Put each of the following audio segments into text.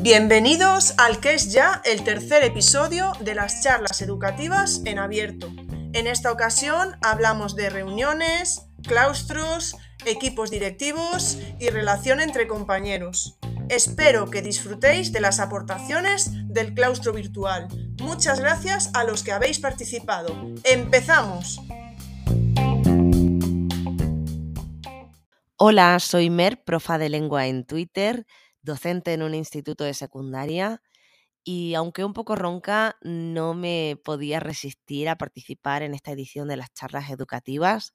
Bienvenidos al que es ya el tercer episodio de las charlas educativas en abierto. En esta ocasión hablamos de reuniones, claustros, equipos directivos y relación entre compañeros. Espero que disfrutéis de las aportaciones del claustro virtual. Muchas gracias a los que habéis participado. ¡Empezamos! Hola, soy Mer, profa de lengua en Twitter, docente en un instituto de secundaria y aunque un poco ronca, no me podía resistir a participar en esta edición de las charlas educativas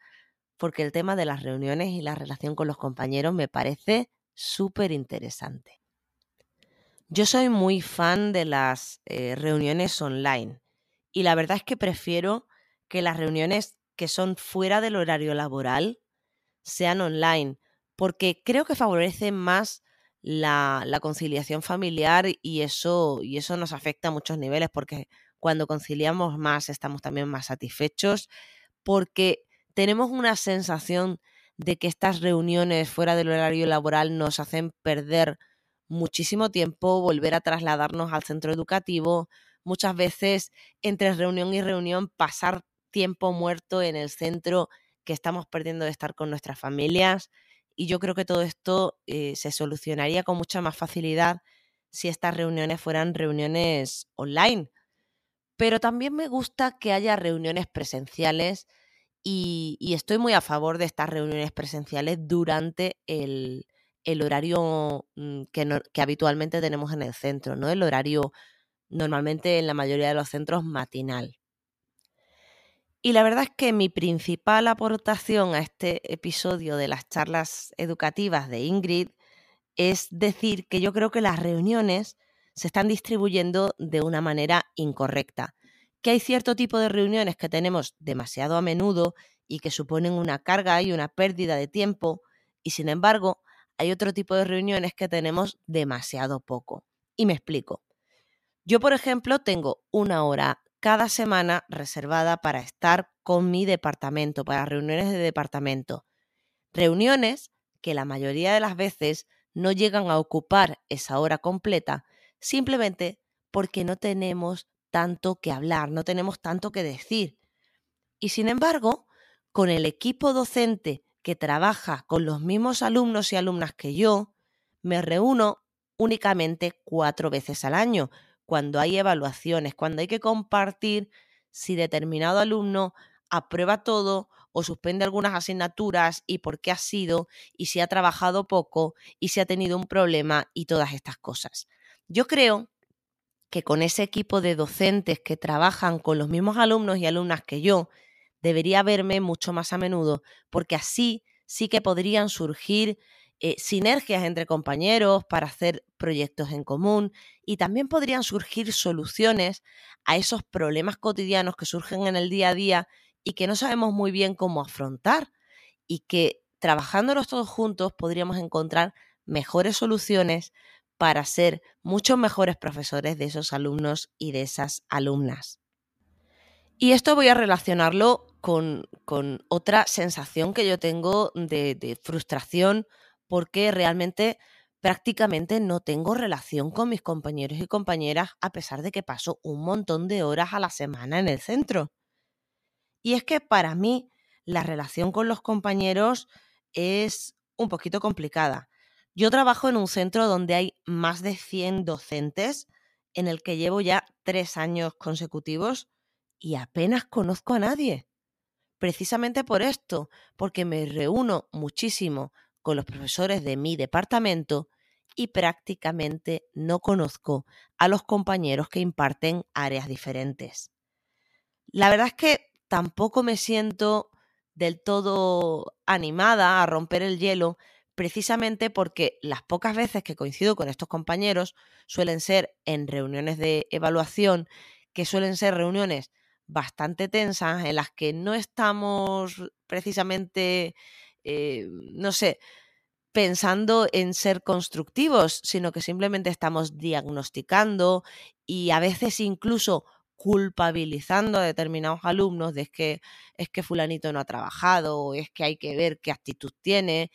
porque el tema de las reuniones y la relación con los compañeros me parece súper interesante. Yo soy muy fan de las eh, reuniones online y la verdad es que prefiero que las reuniones que son fuera del horario laboral sean online, porque creo que favorece más la, la, conciliación familiar y eso, y eso nos afecta a muchos niveles, porque cuando conciliamos más estamos también más satisfechos, porque tenemos una sensación de que estas reuniones fuera del horario laboral nos hacen perder muchísimo tiempo, volver a trasladarnos al centro educativo, muchas veces entre reunión y reunión pasar tiempo muerto en el centro que estamos perdiendo de estar con nuestras familias. Y yo creo que todo esto eh, se solucionaría con mucha más facilidad si estas reuniones fueran reuniones online. Pero también me gusta que haya reuniones presenciales y, estoy muy a favor de estas reuniones presenciales durante el, horario mm, que, que, habitualmente tenemos en el centro, ¿no? El horario normalmente en la mayoría de los centros matinal. Y la verdad es que mi principal aportación a este episodio de las charlas educativas de Ingrid es decir que yo creo que las reuniones se están distribuyendo de una manera incorrecta que hay cierto tipo de reuniones que tenemos demasiado a menudo y que suponen una carga y una pérdida de tiempo, y sin embargo, hay otro tipo de reuniones que tenemos demasiado poco. Y me explico. Yo, por ejemplo, tengo una hora cada semana reservada para estar con mi departamento, para reuniones de departamento. Reuniones que la mayoría de las veces no llegan a ocupar esa hora completa simplemente porque no tenemos tanto que hablar, no tenemos tanto que decir. Y sin embargo, con el equipo docente que trabaja con los mismos alumnos y alumnas que yo, me reúno únicamente cuatro veces al año, cuando hay evaluaciones, cuando hay que compartir si determinado alumno aprueba todo o suspende algunas asignaturas y por qué ha sido, y si ha trabajado poco, y si ha tenido un problema y todas estas cosas. Yo creo que con ese equipo de docentes que trabajan con los mismos alumnos y alumnas que yo, debería verme mucho más a menudo, porque así sí que podrían surgir eh, sinergias entre compañeros para hacer proyectos en común y también podrían surgir soluciones a esos problemas cotidianos que surgen en el día a día y que no sabemos muy bien cómo afrontar y que trabajándolos todos juntos podríamos encontrar mejores soluciones para ser muchos mejores profesores de esos alumnos y de esas alumnas. Y esto voy a relacionarlo con, otra sensación que yo tengo de, de frustración porque realmente prácticamente no tengo relación con mis compañeros y compañeras a pesar de que paso un montón de horas a la semana en el centro. Y es que para mí la relación con los compañeros es un poquito complicada. Yo trabajo en un centro donde hay más de 100 docentes, en el que llevo ya tres años consecutivos y apenas conozco a nadie. Precisamente por esto, porque me reúno muchísimo con los profesores de mi departamento y prácticamente no conozco a los compañeros que imparten áreas diferentes. La verdad es que tampoco me siento del todo animada a romper el hielo precisamente porque las pocas veces que coincido con estos compañeros suelen ser en reuniones de evaluación, que suelen ser reuniones bastante tensas en las que no estamos precisamente, eh, no sé, pensando en ser constructivos, sino que simplemente estamos diagnosticando y a veces incluso culpabilizando a determinados alumnos de que es que fulanito no ha trabajado o es que hay que ver qué actitud tiene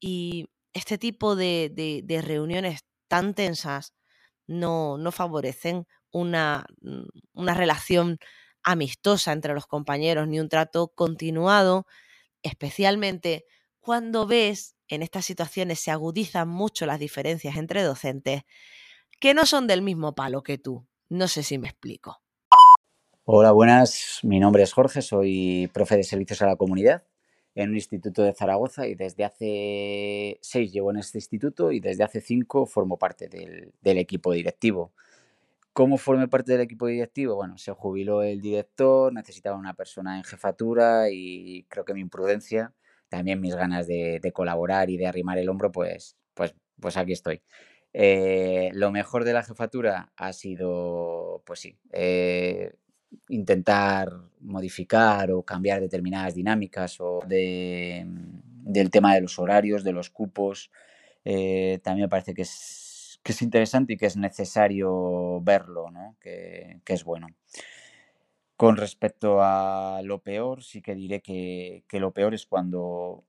Y este tipo de, reuniones tan tensas no, no favorecen mm, una relación amistosa entre los compañeros ni un trato continuado, especialmente cuando ves en estas situaciones se agudizan mucho las diferencias entre docentes que no son del mismo palo que tú. No sé si me explico. Hola, buenas. Mi nombre es Jorge, soy profe de servicios a la comunidad en un instituto de Zaragoza y desde hace seis llevo en este instituto y desde hace cinco formo parte del, equipo directivo. ¿Cómo formé parte del equipo directivo? Bueno, se jubiló el director, necesitaba una persona en jefatura y creo que mi imprudencia, también mis ganas de, colaborar y de arrimar el hombro, pues, pues, pues aquí estoy. Eh, lo mejor de la jefatura ha sido, pues sí, eh, intentar modificar o cambiar determinadas dinámicas o de, del tema de los horarios, de los cupos. Eh, también me parece que es, que es interesante y que es necesario verlo, ¿no? que, que, es bueno. Con respecto a lo peor, sí que diré que, lo peor es cuando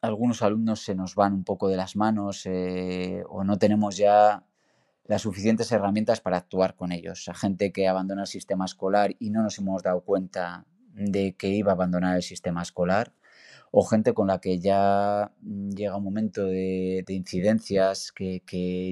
algunos alumnos se nos van un poco de las manos eh, o no tenemos ya las suficientes herramientas para actuar con ellos. A gente que abandona el sistema escolar y no nos hemos dado cuenta de que iba a abandonar el sistema escolar, o gente con la que ya llega un momento de, incidencias, que,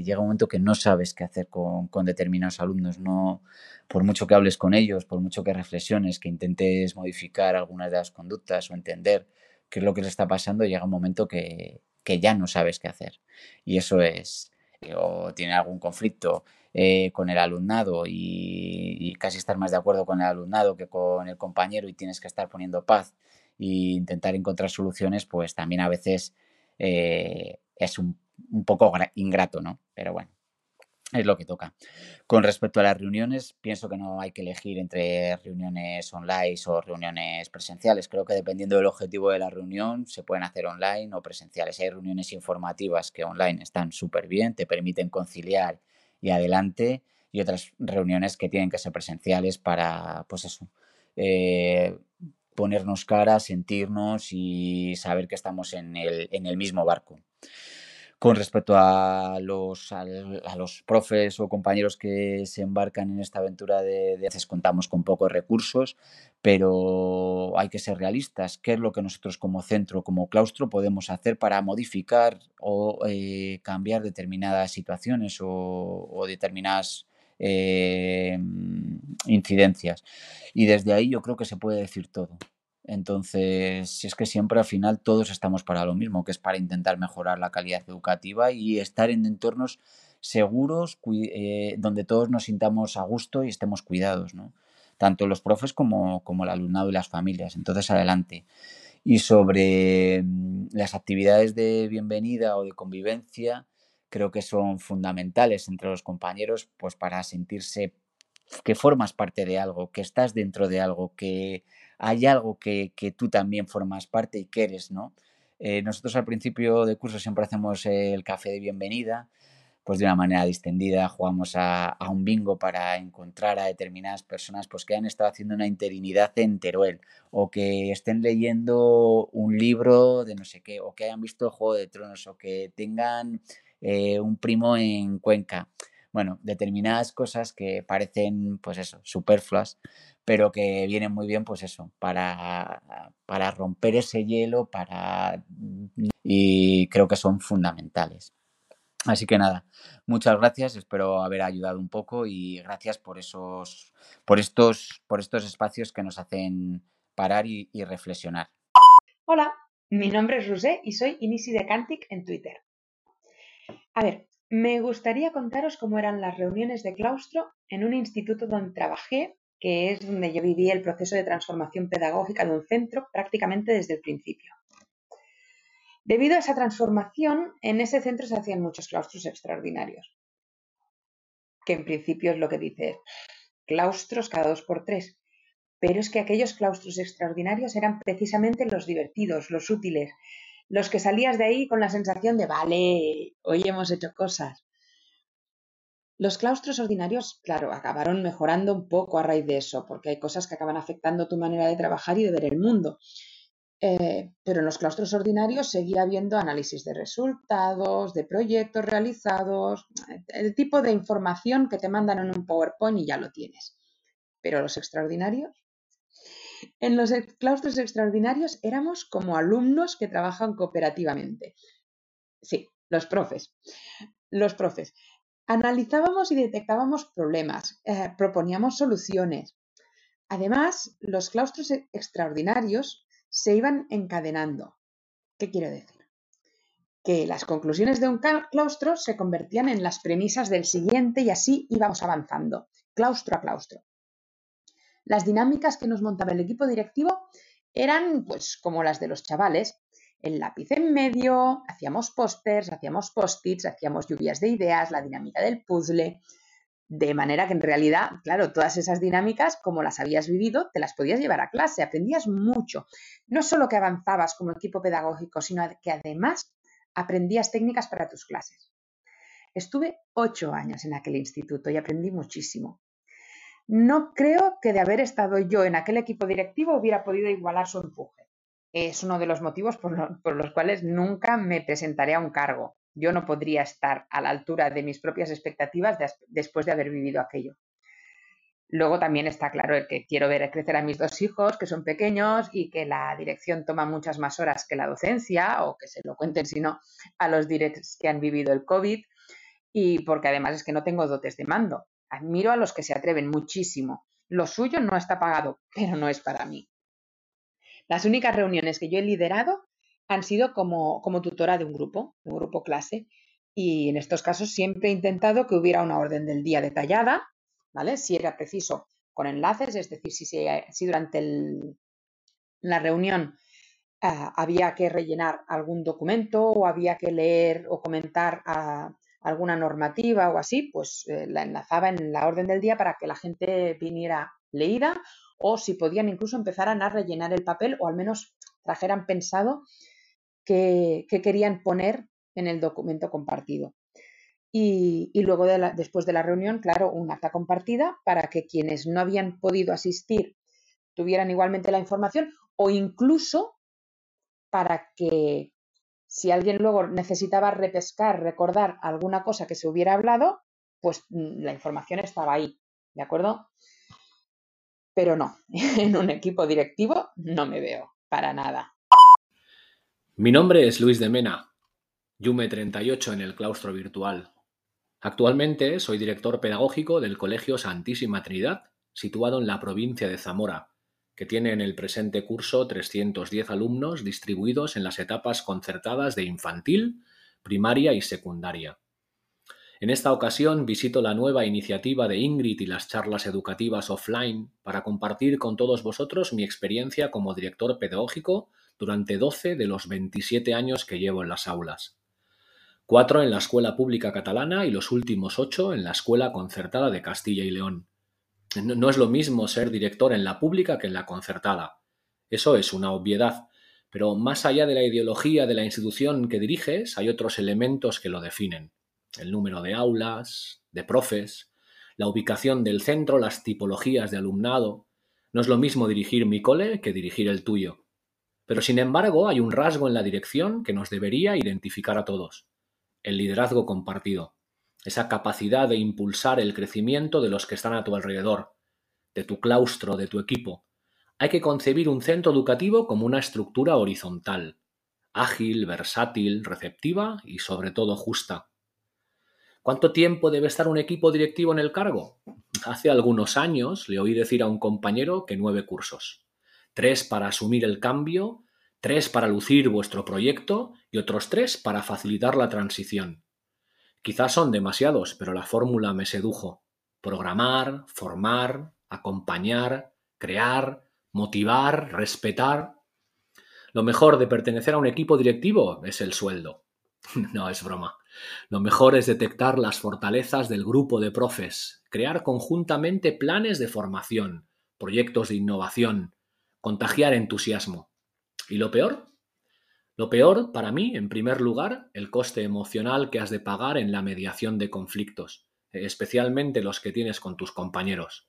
llega un momento que no sabes qué hacer con, con, determinados alumnos. No, por mucho que hables con ellos, por mucho que reflexiones, que intentes modificar algunas de las conductas o entender qué es lo que les está pasando, llega un momento que, que ya no sabes qué hacer. Y eso es, o tiene algún conflicto eh, con el alumnado y, casi estar más de acuerdo con el alumnado que con el compañero y tienes que estar poniendo paz e intentar encontrar soluciones, pues también a veces eh, es un, un poco ingrato, ¿no? Pero bueno es lo que toca. Con respecto a las reuniones, pienso que no hay que elegir entre reuniones online o reuniones presenciales. Creo que dependiendo del objetivo de la reunión, se pueden hacer online o presenciales. Hay reuniones informativas que online están súper bien, te permiten conciliar y adelante, y otras reuniones que tienen que ser presenciales para, pues eso, eh, ponernos cara, sentirnos y saber que estamos en el, mismo barco. Con respecto a los, profes o compañeros que se embarcan en esta aventura de, de veces contamos con pocos recursos, pero hay que ser realistas. ¿Qué es lo que nosotros como centro, como claustro, podemos hacer para modificar o eh, cambiar determinadas situaciones o, determinadas eh, incidencias? Y desde ahí yo creo que se puede decir todo. Entonces, es que siempre al final todos estamos para lo mismo, que es para intentar mejorar la calidad educativa y estar en entornos seguros, eh, donde todos nos sintamos a gusto y estemos cuidados. Tanto los profes como, como el alumnado y las familias. Entonces, adelante. Y sobre mm, las actividades de bienvenida o de convivencia, creo que son fundamentales entre los compañeros, pues para sentirse que formas parte de algo, que estás dentro de algo, que hay algo que, tú también formas parte y que eres, ¿no? Eh, nosotros al principio de curso siempre hacemos el café de bienvenida, pues de una manera distendida, jugamos a, un bingo para encontrar a determinadas personas pues, que han estado haciendo una interinidad en Teruel, o que estén leyendo un libro de no sé qué, o que hayan visto el Juego de Tronos, o que tengan eh, un primo en Cuenca. Bueno, determinadas cosas que parecen, pues eso, superfluas, pero que vienen muy bien, pues eso, para, para romper ese hielo, para y creo que son fundamentales. Así que nada, muchas gracias, espero haber ayudado un poco y gracias por esos, por estos, por estos espacios que nos hacen parar y, reflexionar. Hola, mi nombre es Rosé y soy Inisi de Cantic en Twitter. A ver, me gustaría contaros cómo eran las reuniones de claustro en un instituto donde trabajé que es donde yo viví el proceso de transformación pedagógica de un centro prácticamente desde el principio. Debido a esa transformación, en ese centro se hacían muchos claustros extraordinarios, que en principio es lo que dice claustros cada dos por tres. Pero es que aquellos claustros extraordinarios eran precisamente los divertidos, los útiles, los que salías de ahí con la sensación de, vale, hoy hemos hecho cosas. Los claustros ordinarios, claro, acabaron mejorando un poco a raíz de eso, porque hay cosas que acaban afectando tu manera de trabajar y de ver el mundo. eh, pero en los claustros ordinarios seguía habiendo análisis de resultados, de proyectos realizados, el tipo de información que te mandan en un PowerPoint y ya lo tienes. Pero los extraordinarios, en los claustros extraordinarios éramos como alumnos que trabajan cooperativamente. Sí, los profes. Los profes. Analizábamos y detectábamos problemas, eh, proponíamos soluciones. Además, los claustros extraordinarios se iban encadenando. ¿Qué quiero decir? Que las conclusiones de un claustro se convertían en las premisas del siguiente y así íbamos avanzando, claustro a claustro. Las dinámicas que nos montaba el equipo directivo eran pues como las de los chavales, el lápiz en medio, hacíamos pósters, hacíamos post-its, hacíamos lluvias de ideas, la dinámica del puzzle, de manera que en realidad, claro, todas esas dinámicas, como las habías vivido, te las podías llevar a clase, aprendías mucho. No solo que avanzabas como equipo pedagógico, sino que además aprendías técnicas para tus clases. Estuve ocho años en aquel instituto y aprendí muchísimo. No creo que de haber estado yo en aquel equipo directivo hubiera podido igualar su empuje es uno de los motivos por, los cuales nunca me presentaré a un cargo. Yo no podría estar a la altura de mis propias expectativas después de haber vivido aquello. Luego también está claro el que quiero ver crecer a mis dos hijos, que son pequeños y que la dirección toma muchas más horas que la docencia, o que se lo cuenten, sino a los directs que han vivido el COVID, y porque además es que no tengo dotes de mando. Admiro a los que se atreven muchísimo. Lo suyo no está pagado, pero no es para mí. Las únicas reuniones que yo he liderado han sido como, como tutora de un grupo, de un grupo clase, y en estos casos siempre he intentado que hubiera una orden del día detallada, ¿vale? Si era preciso con enlaces, es decir, si, si durante la reunión ah, había que rellenar algún documento o había que leer o comentar ah, alguna normativa o así, pues eh, la enlazaba en la orden del día para que la gente viniera leída o si podían incluso empezar a rellenar el papel o al menos trajeran pensado qué, querían poner en el documento compartido. Y, luego, después de la reunión, claro, un acta compartida para que quienes no habían podido asistir tuvieran igualmente la información o incluso para que si alguien luego necesitaba repescar, recordar alguna cosa que se hubiera hablado, pues mm, la información estaba ahí, ¿de acuerdo? pero no, en un equipo directivo no me veo, para nada. Mi nombre es Luis de Mena, Yume 38 en el claustro virtual. Actualmente soy director pedagógico del Colegio Santísima Trinidad, situado en la provincia de Zamora, que tiene en el presente curso 310 alumnos distribuidos en las etapas concertadas de infantil, primaria y secundaria. En esta ocasión visito la nueva iniciativa de Ingrid y las charlas educativas offline para compartir con todos vosotros mi experiencia como director pedagógico durante 12 de los 27 años que llevo en las aulas. Cuatro en la Escuela Pública Catalana y los últimos ocho en la Escuela Concertada de Castilla y León. No, es lo mismo ser director en la pública que en la concertada. Eso es una obviedad, pero más allá de la ideología de la institución que diriges, hay otros elementos que lo definen el número de aulas, de profes, la ubicación del centro, las tipologías de alumnado. No es lo mismo dirigir mi cole que dirigir el tuyo. Pero sin embargo hay un rasgo en la dirección que nos debería identificar a todos. El liderazgo compartido. Esa capacidad de impulsar el crecimiento de los que están a tu alrededor, de tu claustro, de tu equipo. Hay que concebir un centro educativo como una estructura horizontal, ágil, versátil, receptiva y sobre todo justa. ¿Cuánto tiempo debe estar un equipo directivo en el cargo? Hace algunos años le oí decir a un compañero que nueve cursos. Tres para asumir el cambio, tres para lucir vuestro proyecto y otros tres para facilitar la transición. Quizás son demasiados, pero la fórmula me sedujo. Programar, formar, acompañar, crear, motivar, respetar. Lo mejor de pertenecer a un equipo directivo es el sueldo. No es broma. Lo mejor es detectar las fortalezas del grupo de profes, crear conjuntamente planes de formación, proyectos de innovación, contagiar entusiasmo. ¿Y lo peor? Lo peor, para mí, en primer lugar, el coste emocional que has de pagar en la mediación de conflictos, especialmente los que tienes con tus compañeros.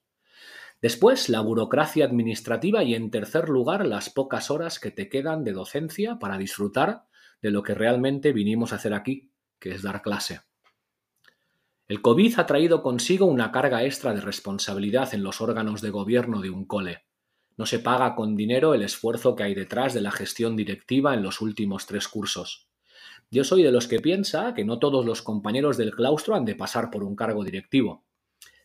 Después, la burocracia administrativa y en tercer lugar, las pocas horas que te quedan de docencia para disfrutar de lo que realmente vinimos a hacer aquí, que es dar clase. El COVID ha traído consigo una carga extra de responsabilidad en los órganos de gobierno de un cole. No se paga con dinero el esfuerzo que hay detrás de la gestión directiva en los últimos tres cursos. Yo soy de los que piensa que no todos los compañeros del claustro han de pasar por un cargo directivo.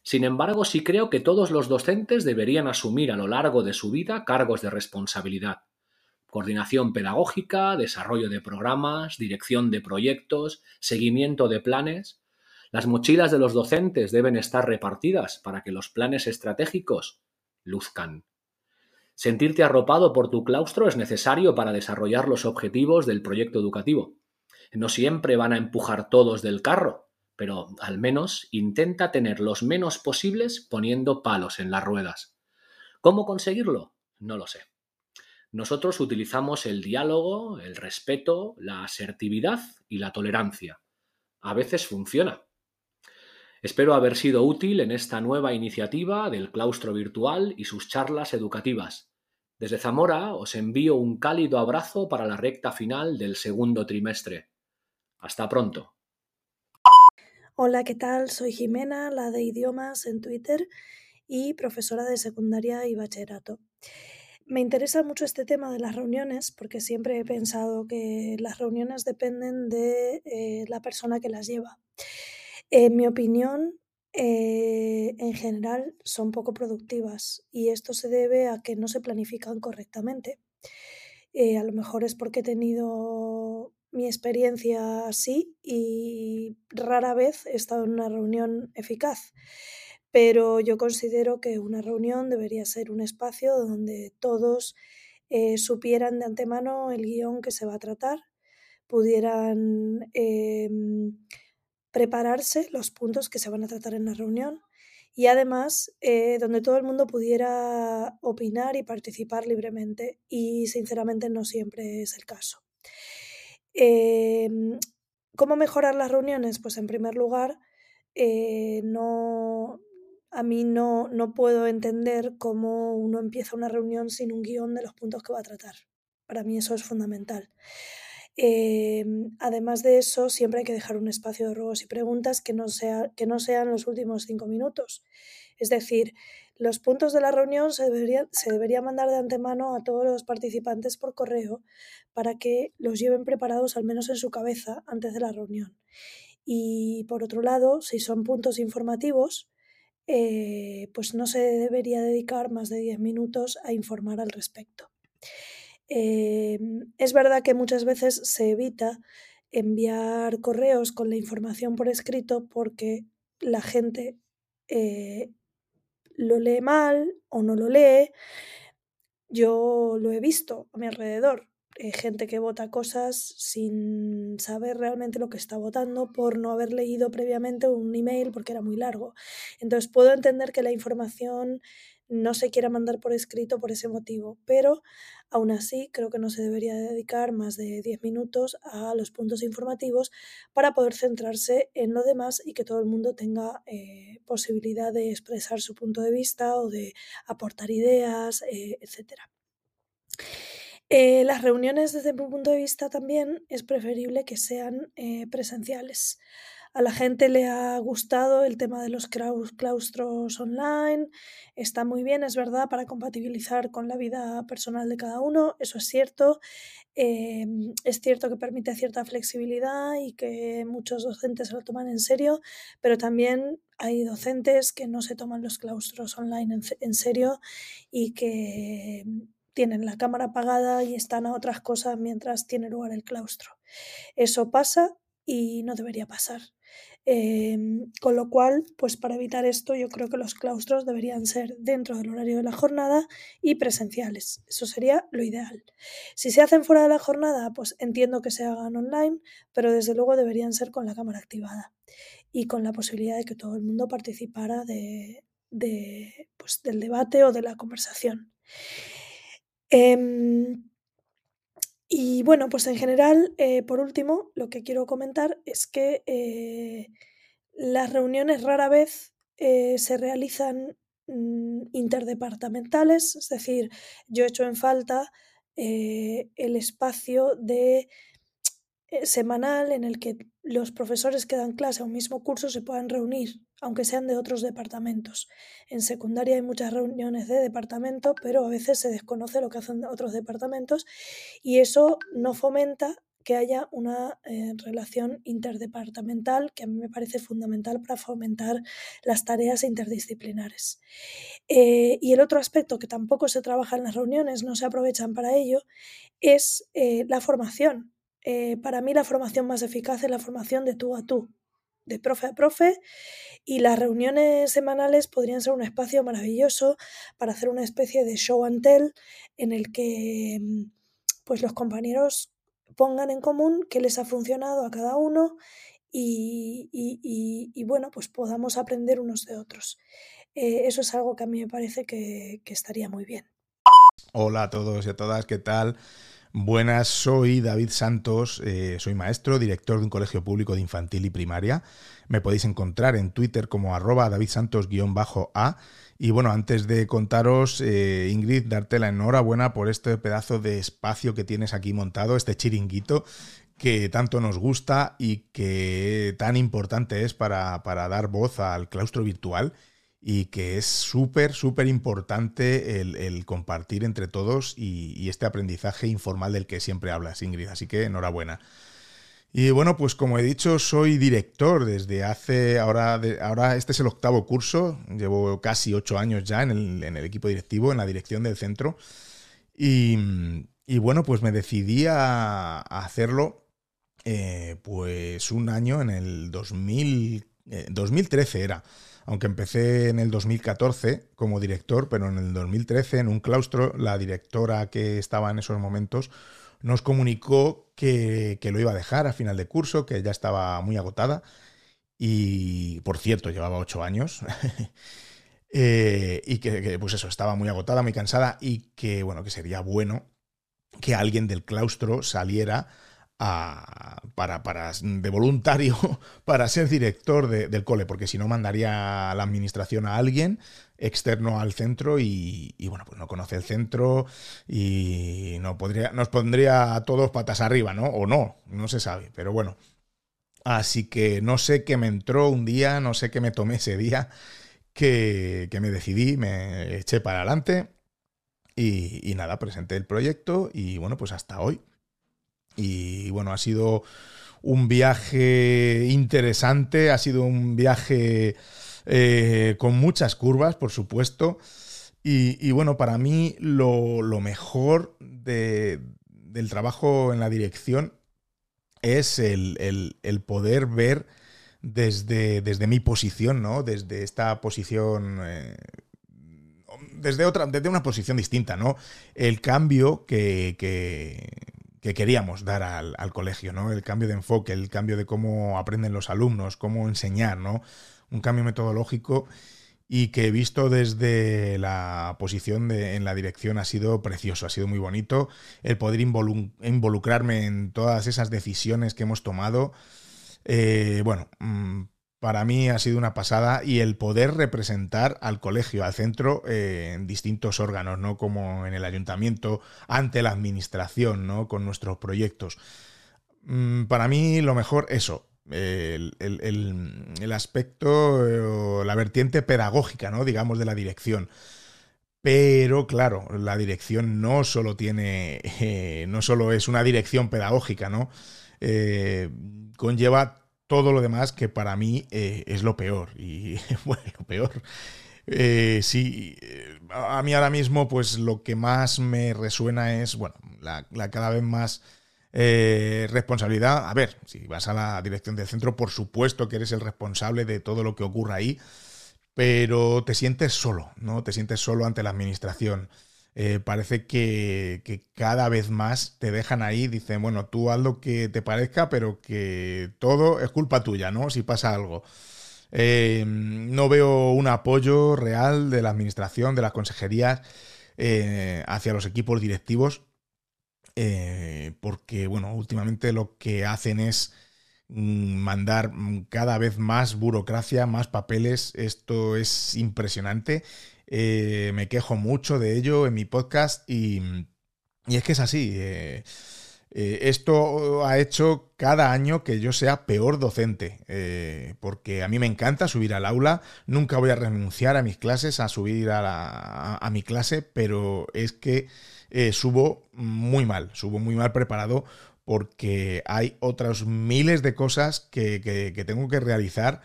Sin embargo, sí creo que todos los docentes deberían asumir a lo largo de su vida cargos de responsabilidad. Coordinación pedagógica, desarrollo de programas, dirección de proyectos, seguimiento de planes. Las mochilas de los docentes deben estar repartidas para que los planes estratégicos luzcan. Sentirte arropado por tu claustro es necesario para desarrollar los objetivos del proyecto educativo. No siempre van a empujar todos del carro, pero al menos intenta tener los menos posibles poniendo palos en las ruedas. ¿Cómo conseguirlo? No lo sé. Nosotros utilizamos el diálogo, el respeto, la asertividad y la tolerancia. A veces funciona. Espero haber sido útil en esta nueva iniciativa del claustro virtual y sus charlas educativas. Desde Zamora os envío un cálido abrazo para la recta final del segundo trimestre. Hasta pronto. Hola, ¿qué tal? Soy Jimena, la de idiomas en Twitter y profesora de secundaria y bachillerato. Me interesa mucho este tema de las reuniones porque siempre he pensado que las reuniones dependen de eh, la persona que las lleva. En mi opinión, eh, en general son poco productivas y esto se debe a que no se planifican correctamente. Eh, a lo mejor es porque he tenido mi experiencia así y rara vez he estado en una reunión eficaz. Pero yo considero que una reunión debería ser un espacio donde todos eh, supieran de antemano el guion que se va a tratar, pudieran em, prepararse los puntos que se van a tratar en la reunión y además eh, donde todo el mundo pudiera opinar y participar libremente y sinceramente no siempre es el caso. Em, ¿Cómo mejorar las reuniones? Pues en primer lugar, eh, no, a mí no, no puedo entender cómo uno empieza una reunión sin un guion de los puntos que va a tratar. Para mí eso es fundamental. Em, además de eso, siempre hay que dejar un espacio de ruegos y preguntas que no, que no sean los últimos cinco minutos. Es decir, los puntos de la reunión se deberían se debería mandar de antemano a todos los participantes por correo para que los lleven preparados al menos en su cabeza antes de la reunión. Y por otro lado, si son puntos informativos, eh, pues no se debería dedicar más de 10 minutos a informar al respecto. Eh, es verdad que muchas veces se evita enviar correos con la información por escrito porque la gente eh, lo lee mal o no lo lee. Yo lo he visto a mi alrededor. Eh, gente que vota cosas sin saber realmente lo que está votando por no haber leído previamente un email porque era muy largo. Entonces puedo entender que la información no se quiera mandar por escrito por ese motivo, pero aún así creo que no se debería dedicar más de 10 minutos a los puntos informativos para poder centrarse en lo demás y que todo el mundo tenga eh, posibilidad de expresar su punto de vista o de aportar ideas, eh, etc. Eh, las reuniones desde mi punto de vista también es preferible que sean presenciales. A la gente le ha gustado el tema de los claustros online, está muy bien, es verdad, para compatibilizar con la vida personal de cada uno, eso es cierto. Em, es cierto que permite cierta flexibilidad y que muchos docentes se lo toman en serio, pero también hay docentes que no se toman los claustros online en serio y que tienen la cámara apagada y están a otras cosas mientras tiene lugar el claustro. Eso pasa y no debería pasar. Em, con lo cual, pues para evitar esto, yo creo que los claustros deberían ser dentro del horario de la jornada y presenciales. Eso sería lo ideal. Si se hacen fuera de la jornada, pues entiendo que se hagan online, pero desde luego deberían ser con la cámara activada y con la posibilidad de que todo el mundo participara de, pues, del debate o de la conversación. Em, y bueno, pues en general, eh, por último, lo que quiero comentar es que eh, las reuniones rara vez eh, se realizan mm, interdepartamentales, es decir, yo echo en falta el espacio de semanal en el que los profesores que dan clase a un mismo curso se puedan reunir, aunque sean de otros departamentos. En secundaria hay muchas reuniones de departamento, pero a veces se desconoce lo que hacen otros departamentos y eso no fomenta que haya una eh, relación interdepartamental que a mí me parece fundamental para fomentar las tareas interdisciplinares. Eh, y el otro aspecto que tampoco se trabaja en las reuniones, no se aprovechan para ello, es la formación. Eh, para mí la formación más eficaz es la formación de tú a tú, de profe a profe, y las reuniones semanales podrían ser un espacio maravilloso para hacer una especie de show and tell en el que mm, pues los compañeros pongan en común qué les ha funcionado a cada uno y, bueno, pues podamos aprender unos de otros. Eh, eso es algo que a mí me parece que, que estaría muy bien. Hola a todos y a todas, ¿qué tal? Buenas, soy David Santos, eh, soy maestro, director de un colegio público de infantil y primaria. Me podéis encontrar en Twitter como arroba davidsantos-a. Y bueno, antes de contaros, eh, Ingrid, darte la enhorabuena por este pedazo de espacio que tienes aquí montado, este chiringuito que tanto nos gusta y que tan importante es para, para dar voz al claustro virtual y que es súper, súper importante el, compartir entre todos y, este aprendizaje informal del que siempre hablas, Ingrid. Así que enhorabuena. Y bueno, pues como he dicho, soy director desde hace, ahora, ahora este es el octavo curso, llevo casi ocho años ya en el, equipo directivo, en la dirección del centro. Y, bueno, pues me decidí a, hacerlo eh, pues un año en el 2000, 2013 eh, era aunque empecé en el 2014 como director, pero en el 2013 en un claustro la directora que estaba en esos momentos nos comunicó que, lo iba a dejar a final de curso, que ya estaba muy agotada y por cierto llevaba ocho años. Eh, y que, que, pues eso, estaba muy agotada, muy cansada y que bueno, que sería bueno que alguien del claustro saliera para, para, de voluntario para ser director del cole, porque si no mandaría la administración a alguien externo al centro y, bueno, pues no conoce el centro y no podría, nos pondría a todos patas arriba, ¿no? O no, no se sabe, pero bueno. Así que no sé qué me entró un día, no sé qué me tomé ese día, que, me decidí, me eché para adelante y nada, presenté el proyecto y bueno, pues hasta hoy. Y bueno, ha sido un viaje interesante, ha sido un viaje eh, con muchas curvas, por supuesto. Y, bueno, para mí lo, mejor del trabajo en la dirección es el, poder ver desde, desde, mi posición, ¿no? Desde esta posición. Eh, desde otra, desde una posición distinta, ¿no? El cambio que, que queríamos dar al, colegio, ¿no? El cambio de enfoque, el cambio de cómo aprenden los alumnos, cómo enseñar, ¿no? Un cambio metodológico y que visto desde la posición de, en la dirección ha sido precioso, ha sido muy bonito el poder involucrarme en todas esas decisiones que hemos tomado. Eh, bueno, mm, para mí ha sido una pasada y el poder representar al colegio, al centro, eh, en distintos órganos, ¿no? Como en el ayuntamiento, ante la administración, ¿no? Con nuestros proyectos. Mm, para mí lo mejor, eso, el, aspecto, la vertiente pedagógica, ¿no? Digamos, de la dirección. Pero claro, la dirección no solo tiene, eh, no solo es una dirección pedagógica, ¿no? Eh, conlleva todo lo demás que para mí eh, es lo peor. Y bueno, lo peor. Eh, sí, eh, a mí ahora mismo pues lo que más me resuena es, bueno, la, cada vez más responsabilidad. A ver, si vas a la dirección del centro, por supuesto que eres el responsable de todo lo que ocurra ahí, pero te sientes solo, ¿no? Te sientes solo ante la administración. Eh, parece que, cada vez más te dejan ahí, dicen, bueno, tú haz lo que te parezca, pero que todo es culpa tuya, ¿no? Si pasa algo. Eh, no veo un apoyo real de la administración, de las consejerías eh, hacia los equipos directivos, porque, bueno, últimamente lo que hacen es mm, mandar cada vez más burocracia, más papeles, esto es impresionante eh, me quejo mucho de ello en mi podcast y, es que es así. Eh, eh, esto ha hecho cada año que yo sea peor docente, porque a mí me encanta subir al aula, nunca voy a renunciar a mis clases, a subir a, a, mi clase, pero es que subo muy mal, subo muy mal preparado porque hay otros miles de cosas que tengo que realizar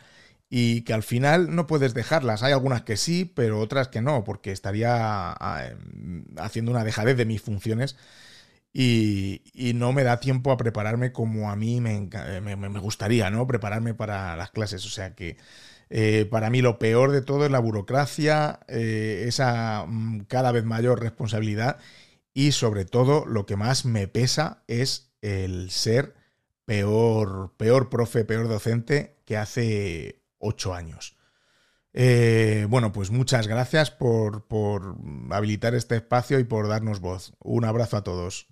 y que al final no puedes dejarlas. Hay algunas que sí, pero otras que no, porque estaría haciendo una dejadez de mis funciones y, no me da tiempo a prepararme como a mí me, gustaría, ¿no? Prepararme para las clases. O sea que eh, para mí lo peor de todo es la burocracia, eh, esa mm, cada vez mayor responsabilidad y sobre todo lo que más me pesa es el ser peor, peor profe, peor docente que hace ocho años. Eh, bueno, pues muchas gracias por habilitar este espacio y por darnos voz. Un abrazo a todos.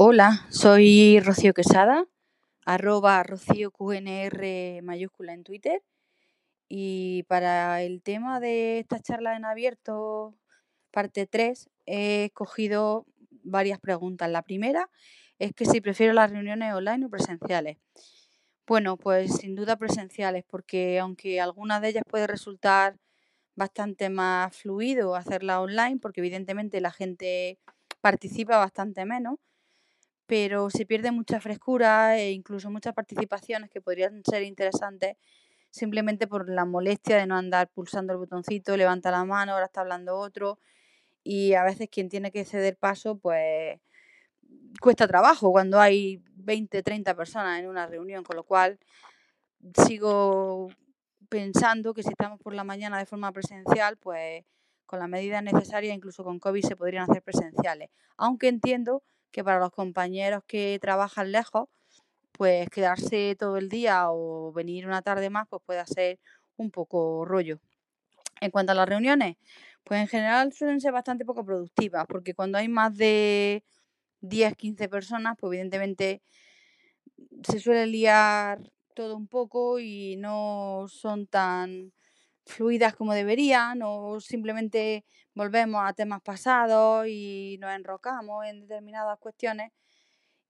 Hola, soy Rocío Quesada, arroba RocíoQNR mayúscula en Twitter. Y para el tema de esta charla en abierto, parte 3, he escogido varias preguntas. La primera es que si prefiero las reuniones online o presenciales. Bueno, pues sin duda presenciales, porque aunque alguna de ellas puede resultar bastante más fluido hacerla online, porque evidentemente la gente participa bastante menos, pero se pierde mucha frescura e incluso muchas participaciones que podrían ser interesantes simplemente por la molestia de no andar pulsando el botoncito, levanta la mano, ahora está hablando otro y a veces quien tiene que ceder paso pues cuesta trabajo cuando hay 20, 30 personas en una reunión, con lo cual sigo pensando que si estamos por la mañana de forma presencial, pues con las medidas necesarias, incluso con COVID, se podrían hacer presenciales. Aunque entiendo que para los compañeros que trabajan lejos, pues quedarse todo el día o venir una tarde más, pues puede ser un poco rollo. En cuanto a las reuniones, pues en general suelen ser bastante poco productivas, porque cuando hay más de 10, 15 personas, pues evidentemente se suele liar todo un poco y no son tan fluidas como deberían o simplemente volvemos a temas pasados y nos enrocamos en determinadas cuestiones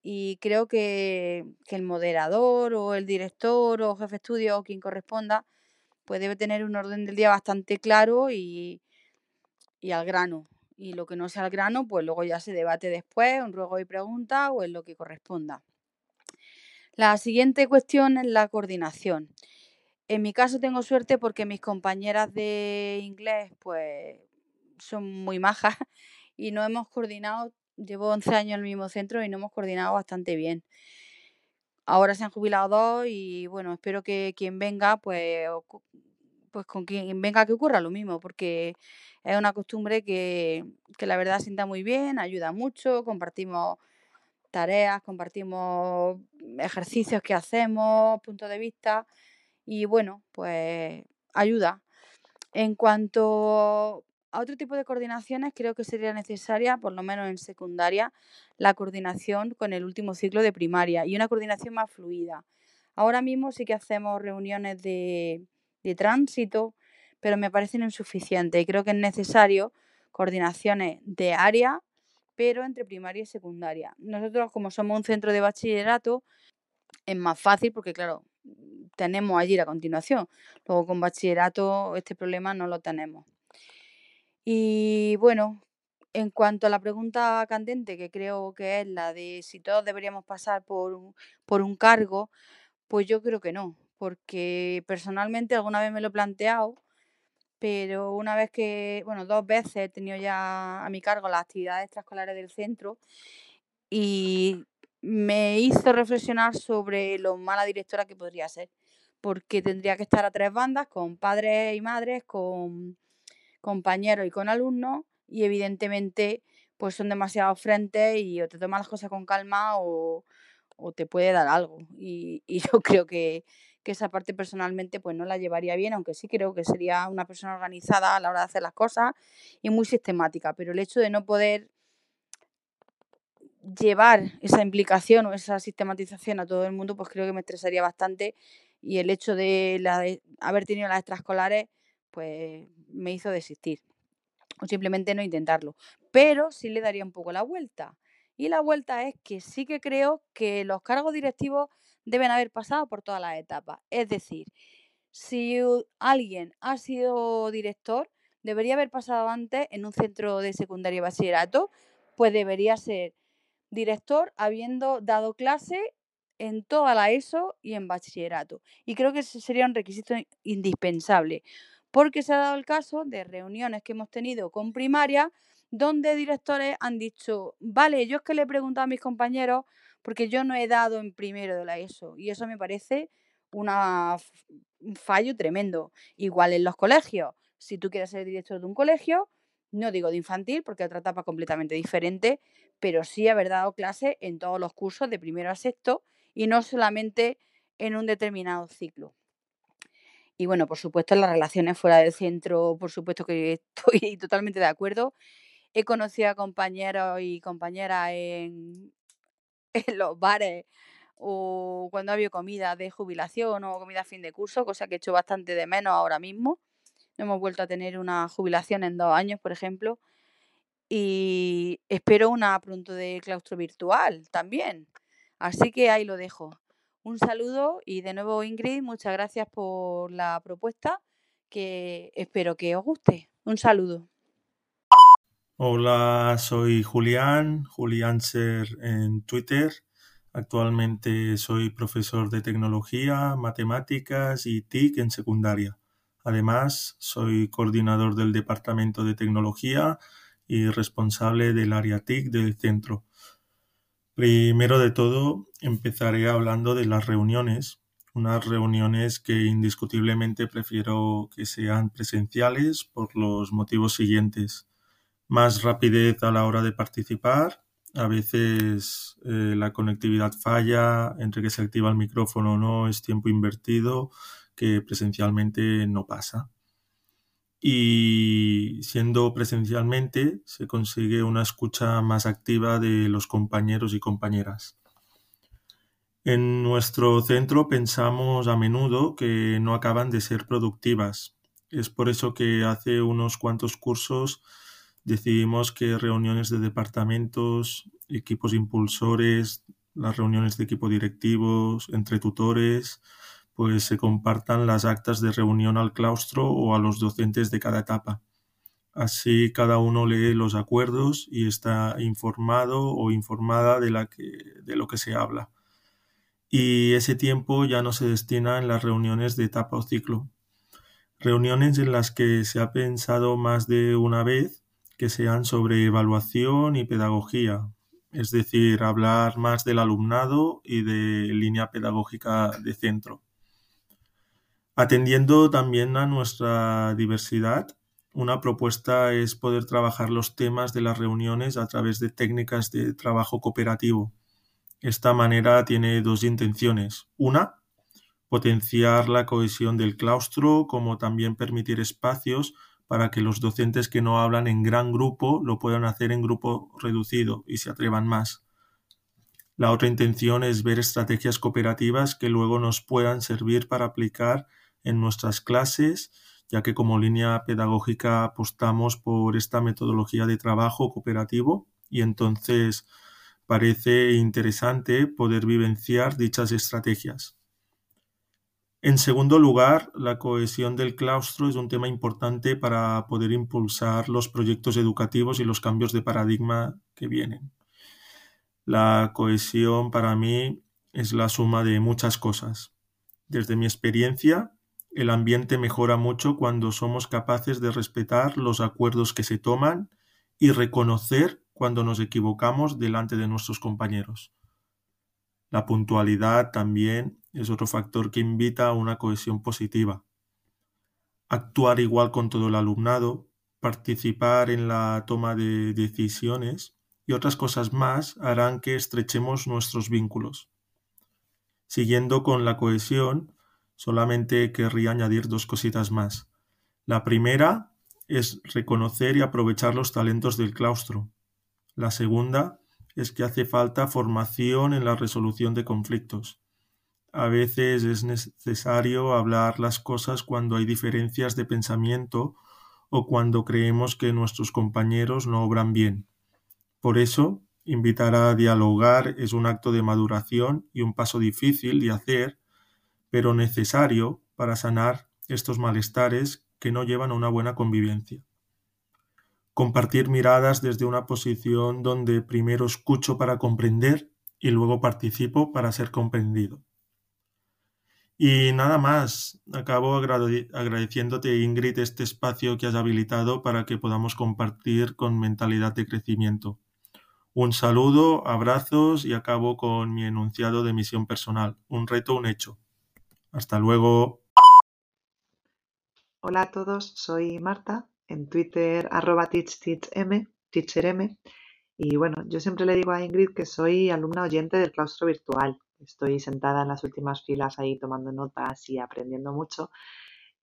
y creo que, el moderador o el director o jefe de estudio o quien corresponda pues debe tener un orden del día bastante claro y, y al grano. Y lo que no sea al grano, pues luego ya se debate después, un ruego y pregunta o en lo que corresponda. La siguiente cuestión es la coordinación. En mi caso tengo suerte porque mis compañeras de inglés pues son muy majas y no hemos coordinado, llevo 11 años en el mismo centro y no hemos coordinado bastante bien. Ahora se han jubilado dos y bueno, espero que quien venga pues, pues con quien venga que ocurra lo mismo porque es una costumbre que, que la verdad sienta muy bien, ayuda mucho, compartimos tareas, compartimos ejercicios que hacemos, puntos de vista y bueno, pues ayuda. En cuanto a otro tipo de coordinaciones, creo que sería necesaria, por lo menos en secundaria, la coordinación con el último ciclo de primaria y una coordinación más fluida. Ahora mismo sí que hacemos reuniones de, de tránsito, pero me parecen insuficientes y creo que es necesario coordinaciones de área, pero entre primaria y secundaria. Nosotros, como somos un centro de bachillerato, es más fácil porque, claro, tenemos allí a continuación. Luego con bachillerato este problema no lo tenemos. Y bueno, en cuanto a la pregunta candente, que creo que es la de si todos deberíamos pasar por por un cargo, pues yo creo que no, porque personalmente alguna vez me lo he planteado, pero una vez que, bueno, dos veces he tenido ya a mi cargo las actividades extraescolares del centro y me hizo reflexionar sobre lo mala directora que podría ser porque tendría que estar a tres bandas con padres y madres, con compañeros y con alumnos y evidentemente pues son demasiados frentes y o te tomas las cosas con calma o, te puede dar algo. Y, yo creo que, que, esa parte personalmente pues no la llevaría bien, aunque sí creo que sería una persona organizada a la hora de hacer las cosas y muy sistemática, pero el hecho de no poder llevar esa implicación o esa sistematización a todo el mundo, pues creo que me estresaría bastante y el hecho de, haber tenido las extraescolares, pues me hizo desistir o simplemente no intentarlo. Pero sí le daría un poco la vuelta. Y la vuelta es que sí que creo que los cargos directivos deben haber pasado por todas las etapas. Es decir, si alguien ha sido director, debería haber pasado antes en un centro de secundaria y bachillerato, pues debería ser director habiendo dado clase en toda la ESO y en bachillerato. Y creo que ese sería un requisito indispensable, porque se ha dado el caso de reuniones que hemos tenido con primaria donde directores han dicho, vale, yo es que le he preguntado a mis compañeros porque yo no he dado en primero de la ESO y eso me parece un fallo tremendo. Igual en los colegios, si tú quieres ser director de un colegio, no digo de infantil porque otra etapa completamente diferente, pero sí haber dado clase en todos los cursos de primero a sexto y no solamente en un determinado ciclo. Y bueno, por supuesto, las relaciones fuera del centro, por supuesto que estoy totalmente de acuerdo. He conocido a compañeros y compañeras en, en los bares o cuando había comida de jubilación o comida a fin de curso, cosa que he hecho bastante de menos ahora mismo. No hemos vuelto a tener una jubilación en dos años, por ejemplo. Y espero una pronto de claustro virtual también. Así que ahí lo dejo. Un saludo y de nuevo Ingrid, muchas gracias por la propuesta que espero que os guste. Un saludo. Hola, soy Julián, Julián Ser en Twitter. Actualmente soy profesor de tecnología, matemáticas y TIC en secundaria. Además, soy coordinador del Departamento de Tecnología y responsable del área TIC del centro. Primero de todo, empezaré hablando de las reuniones, unas reuniones que indiscutiblemente prefiero que sean presenciales por los motivos siguientes más rapidez a la hora de participar. A veces eh, la conectividad falla, entre que se activa el micrófono o no, es tiempo invertido que presencialmente no pasa. Y siendo presencialmente se consigue una escucha más activa de los compañeros y compañeras. En nuestro centro pensamos a menudo que no acaban de ser productivas. Es por eso que hace unos cuantos cursos decidimos que reuniones de departamentos, equipos impulsores, las reuniones de equipo directivos, entre tutores, pues se compartan las actas de reunión al claustro o a los docentes de cada etapa. Así cada uno lee los acuerdos y está informado o informada de, lo que se habla. Y ese tiempo ya no se destina en las reuniones de etapa o ciclo. Reuniones en las que se ha pensado más de una vez que sean sobre evaluación y pedagogía, es decir, hablar más del alumnado y de línea pedagógica de centro. Atendiendo también a nuestra diversidad, una propuesta es poder trabajar los temas de las reuniones a través de técnicas de trabajo cooperativo. Esta manera tiene dos intenciones. Una, potenciar la cohesión del claustro, como también permitir espacios para que los docentes que no hablan en gran grupo lo puedan hacer en grupo reducido y se atrevan más. La otra intención es ver estrategias cooperativas que luego nos puedan servir para aplicar en nuestras clases, ya que como línea pedagógica apostamos por esta metodología de trabajo cooperativo y entonces parece interesante poder vivenciar dichas estrategias. En segundo lugar, la cohesión del claustro es un tema importante para poder impulsar los proyectos educativos y los cambios de paradigma que vienen. La cohesión para mí es la suma de muchas cosas. Desde mi experiencia, el ambiente mejora mucho cuando somos capaces de respetar los acuerdos que se toman y reconocer cuando nos equivocamos delante de nuestros compañeros. La puntualidad también es otro factor que invita a una cohesión positiva. Actuar igual con todo el alumnado, participar en la toma de decisiones y otras cosas más harán que estrechemos nuestros vínculos. Siguiendo con la cohesión, solamente querría añadir dos cositas más. La primera es reconocer y aprovechar los talentos del claustro. La segunda es que hace falta formación en la resolución de conflictos. A veces es necesario hablar las cosas cuando hay diferencias de pensamiento o cuando creemos que nuestros compañeros no obran bien. Por eso, invitar a dialogar es un acto de maduración y un paso difícil de hacer, pero necesario para sanar estos malestares que no llevan a una buena convivencia. Compartir miradas desde una posición donde primero escucho para comprender y luego participo para ser comprendido. Y nada más, acabo agradeciéndote Ingrid este espacio que has habilitado para que podamos compartir con mentalidad de crecimiento. Un saludo, abrazos y acabo con mi enunciado de misión personal. Un reto, un hecho. Hasta luego. Hola a todos, soy Marta, en Twitter arroba teachtm, teacherm. Y bueno, yo siempre le digo a Ingrid que soy alumna oyente del claustro virtual Estoy sentada en las últimas filas ahí tomando notas y aprendiendo mucho.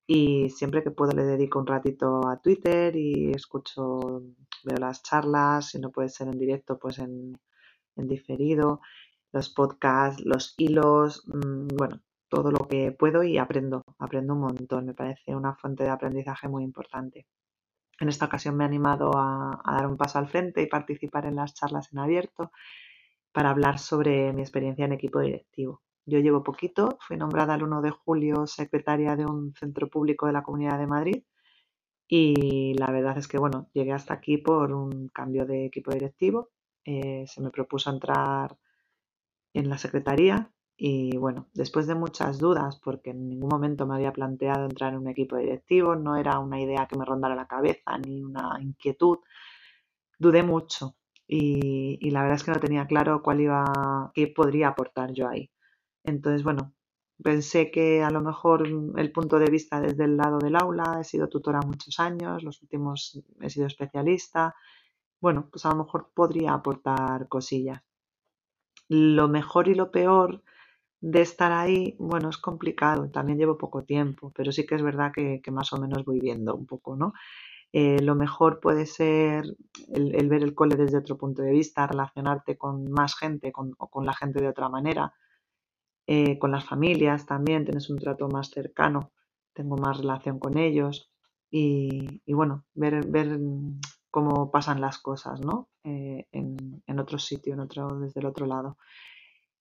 Y siempre que puedo le dedico un ratito a Twitter y escucho, veo las charlas, si no puede ser en directo, pues en, diferido, los podcasts, los hilos, mm, bueno, todo lo que puedo y aprendo, aprendo un montón. Me parece una fuente de aprendizaje muy importante. En esta ocasión me he animado a dar un paso al frente y participar en las charlas en abierto para hablar sobre mi experiencia en equipo directivo. Yo llevo poquito, fui nombrada el 1 de julio secretaria de un centro público de la Comunidad de Madrid y la verdad es que bueno, llegué hasta aquí por un cambio de equipo directivo. Eh, se me propuso entrar en la secretaría y bueno, después de muchas dudas, porque en ningún momento me había planteado entrar en un equipo directivo, no era una idea que me rondara la cabeza ni una inquietud, dudé mucho y, la verdad es que no tenía claro cuál iba, qué podría aportar yo ahí. Entonces, bueno, pensé que a lo mejor el punto de vista desde el lado del aula, he sido tutora muchos años, los últimos he sido especialista, bueno, pues a lo mejor podría aportar cosillas. Lo mejor y lo peor de estar ahí, bueno, es complicado, también llevo poco tiempo, pero sí que es verdad que, que más o menos voy viendo un poco, ¿no? Eh, lo mejor puede ser el, ver el cole desde otro punto de vista, relacionarte con más gente o con la gente de otra manera, eh, con las familias también, tienes un trato más cercano, tengo más relación con ellos y, bueno, ver, ver, cómo pasan las cosas ¿no? Eh, en, en, otro sitio, en otro, desde el otro lado.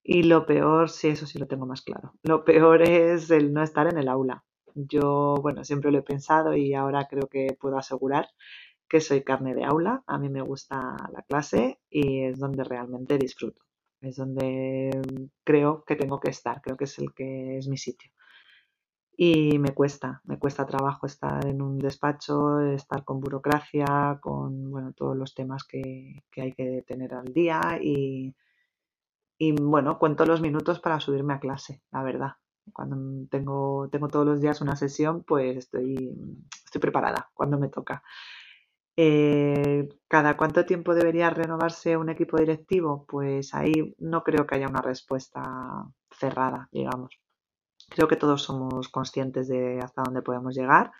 Y lo peor, sí, eso sí lo tengo más claro, lo peor es el no estar en el aula. Yo, bueno, siempre lo he pensado y ahora creo que puedo asegurar que soy carne de aula. A mí me gusta la clase y es donde realmente disfruto. Es donde creo que tengo que estar, creo que es el que es mi sitio. Y me cuesta, me cuesta trabajo estar en un despacho, estar con burocracia, con bueno, todos los temas que, que hay que tener al día y, y bueno, cuento los minutos para subirme a clase, la verdad. Cuando tengo, tengo todos los días una sesión, pues estoy, estoy preparada cuando me toca. Eh, ¿Cada cuánto tiempo debería renovarse un equipo directivo? Pues ahí no creo que haya una respuesta cerrada, digamos. Creo que todos somos conscientes de hasta dónde podemos llegar,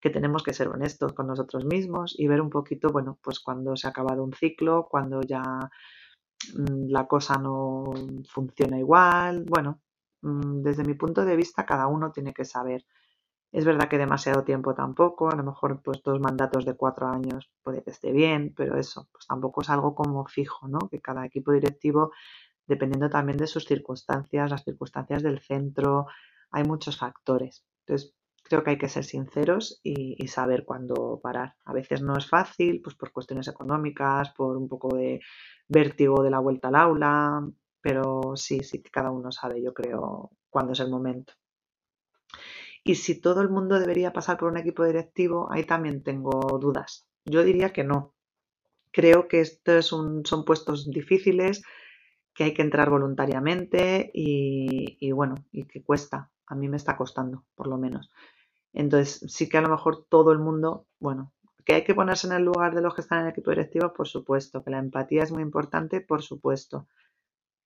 que tenemos que ser honestos con nosotros mismos y ver un poquito, bueno, pues cuando se ha acabado un ciclo, cuando ya mm, la cosa no funciona igual, bueno, desde mi punto de vista, cada uno tiene que saber. Es verdad que demasiado tiempo tampoco, a lo mejor pues dos mandatos de cuatro años puede que esté bien, pero eso, pues tampoco es algo como fijo, ¿no? Que cada equipo directivo, dependiendo también de sus circunstancias, las circunstancias del centro, hay muchos factores. Entonces, creo que hay que ser sinceros y, y, saber cuándo parar. A veces no es fácil, pues por cuestiones económicas, por un poco de vértigo de la vuelta al aula, pero sí, sí cada uno sabe, yo creo, cuándo es el momento. Y si todo el mundo debería pasar por un equipo directivo, ahí también tengo dudas. Yo diría que no. Creo que estos son puestos difíciles, que hay que entrar voluntariamente y, y, bueno, y que cuesta. A mí me está costando, por lo menos. Entonces, sí que a lo mejor todo el mundo, bueno, que hay que ponerse en el lugar de los que están en el equipo directivo, por supuesto, que la empatía es muy importante, por supuesto,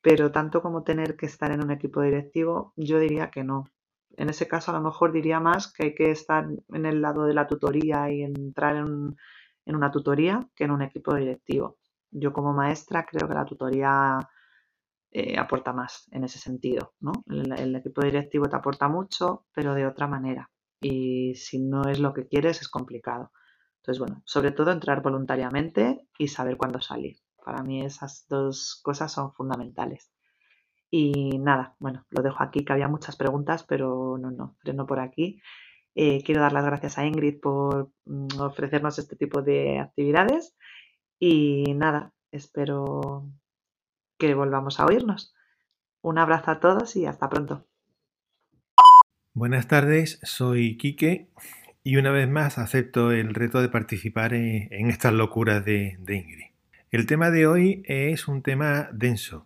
pero tanto como tener que estar en un equipo directivo, yo diría que no. En ese caso, a lo mejor diría más que hay que estar en el lado de la tutoría y entrar en, una tutoría que en un equipo directivo. Yo como maestra creo que la tutoría eh, aporta más en ese sentido. ¿no? El, equipo directivo te aporta mucho, pero de otra manera. Y si no es lo que quieres, es complicado. Entonces, bueno, sobre todo entrar voluntariamente y saber cuándo salir. Para mí esas dos cosas son fundamentales. Y nada, bueno, lo dejo aquí, que había muchas preguntas, pero no, no, freno por aquí. Eh, quiero dar las gracias a Ingrid por mm, ofrecernos este tipo de actividades y nada, espero que volvamos a oírnos. Un abrazo a todos y hasta pronto. Buenas tardes, soy Quique y una vez más acepto el reto de participar en, estas locuras de, de Ingrid. El tema de hoy es un tema denso.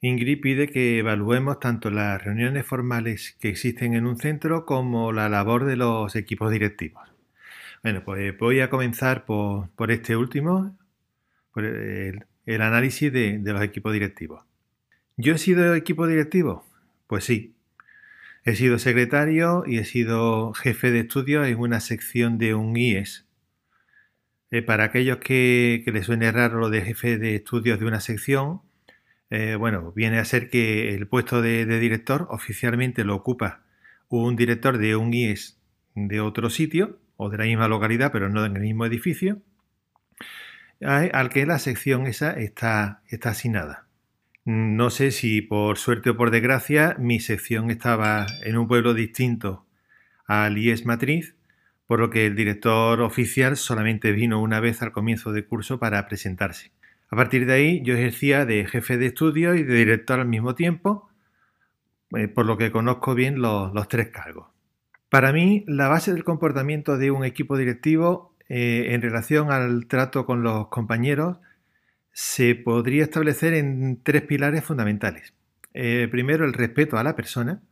Ingrid pide que evaluemos tanto las reuniones formales que existen en un centro como la labor de los equipos directivos. Bueno, pues voy a comenzar por, este último, por el, análisis de, los equipos directivos. ¿Yo he sido equipo directivo? Pues sí. He sido secretario y he sido jefe de estudio en una sección de un IES. Eh, para aquellos que, les suene raro lo de jefe de estudios de una sección, eh, bueno, viene a ser que el puesto de, director oficialmente lo ocupa un director de un IES de otro sitio o de la misma localidad, pero no en el mismo edificio al que la sección esa está, está asignada. No sé si por suerte o por desgracia mi sección estaba en un pueblo distinto al IES Matriz, por lo que el director oficial solamente vino una vez al comienzo del curso para presentarse. A partir de ahí yo ejercía de jefe de estudio y de director al mismo tiempo, eh, por lo que conozco bien los, tres cargos. Para mí, la base del comportamiento de un equipo directivo eh, en relación al trato con los compañeros se podría establecer en tres pilares fundamentales. Eh, primero, el respeto a la persona.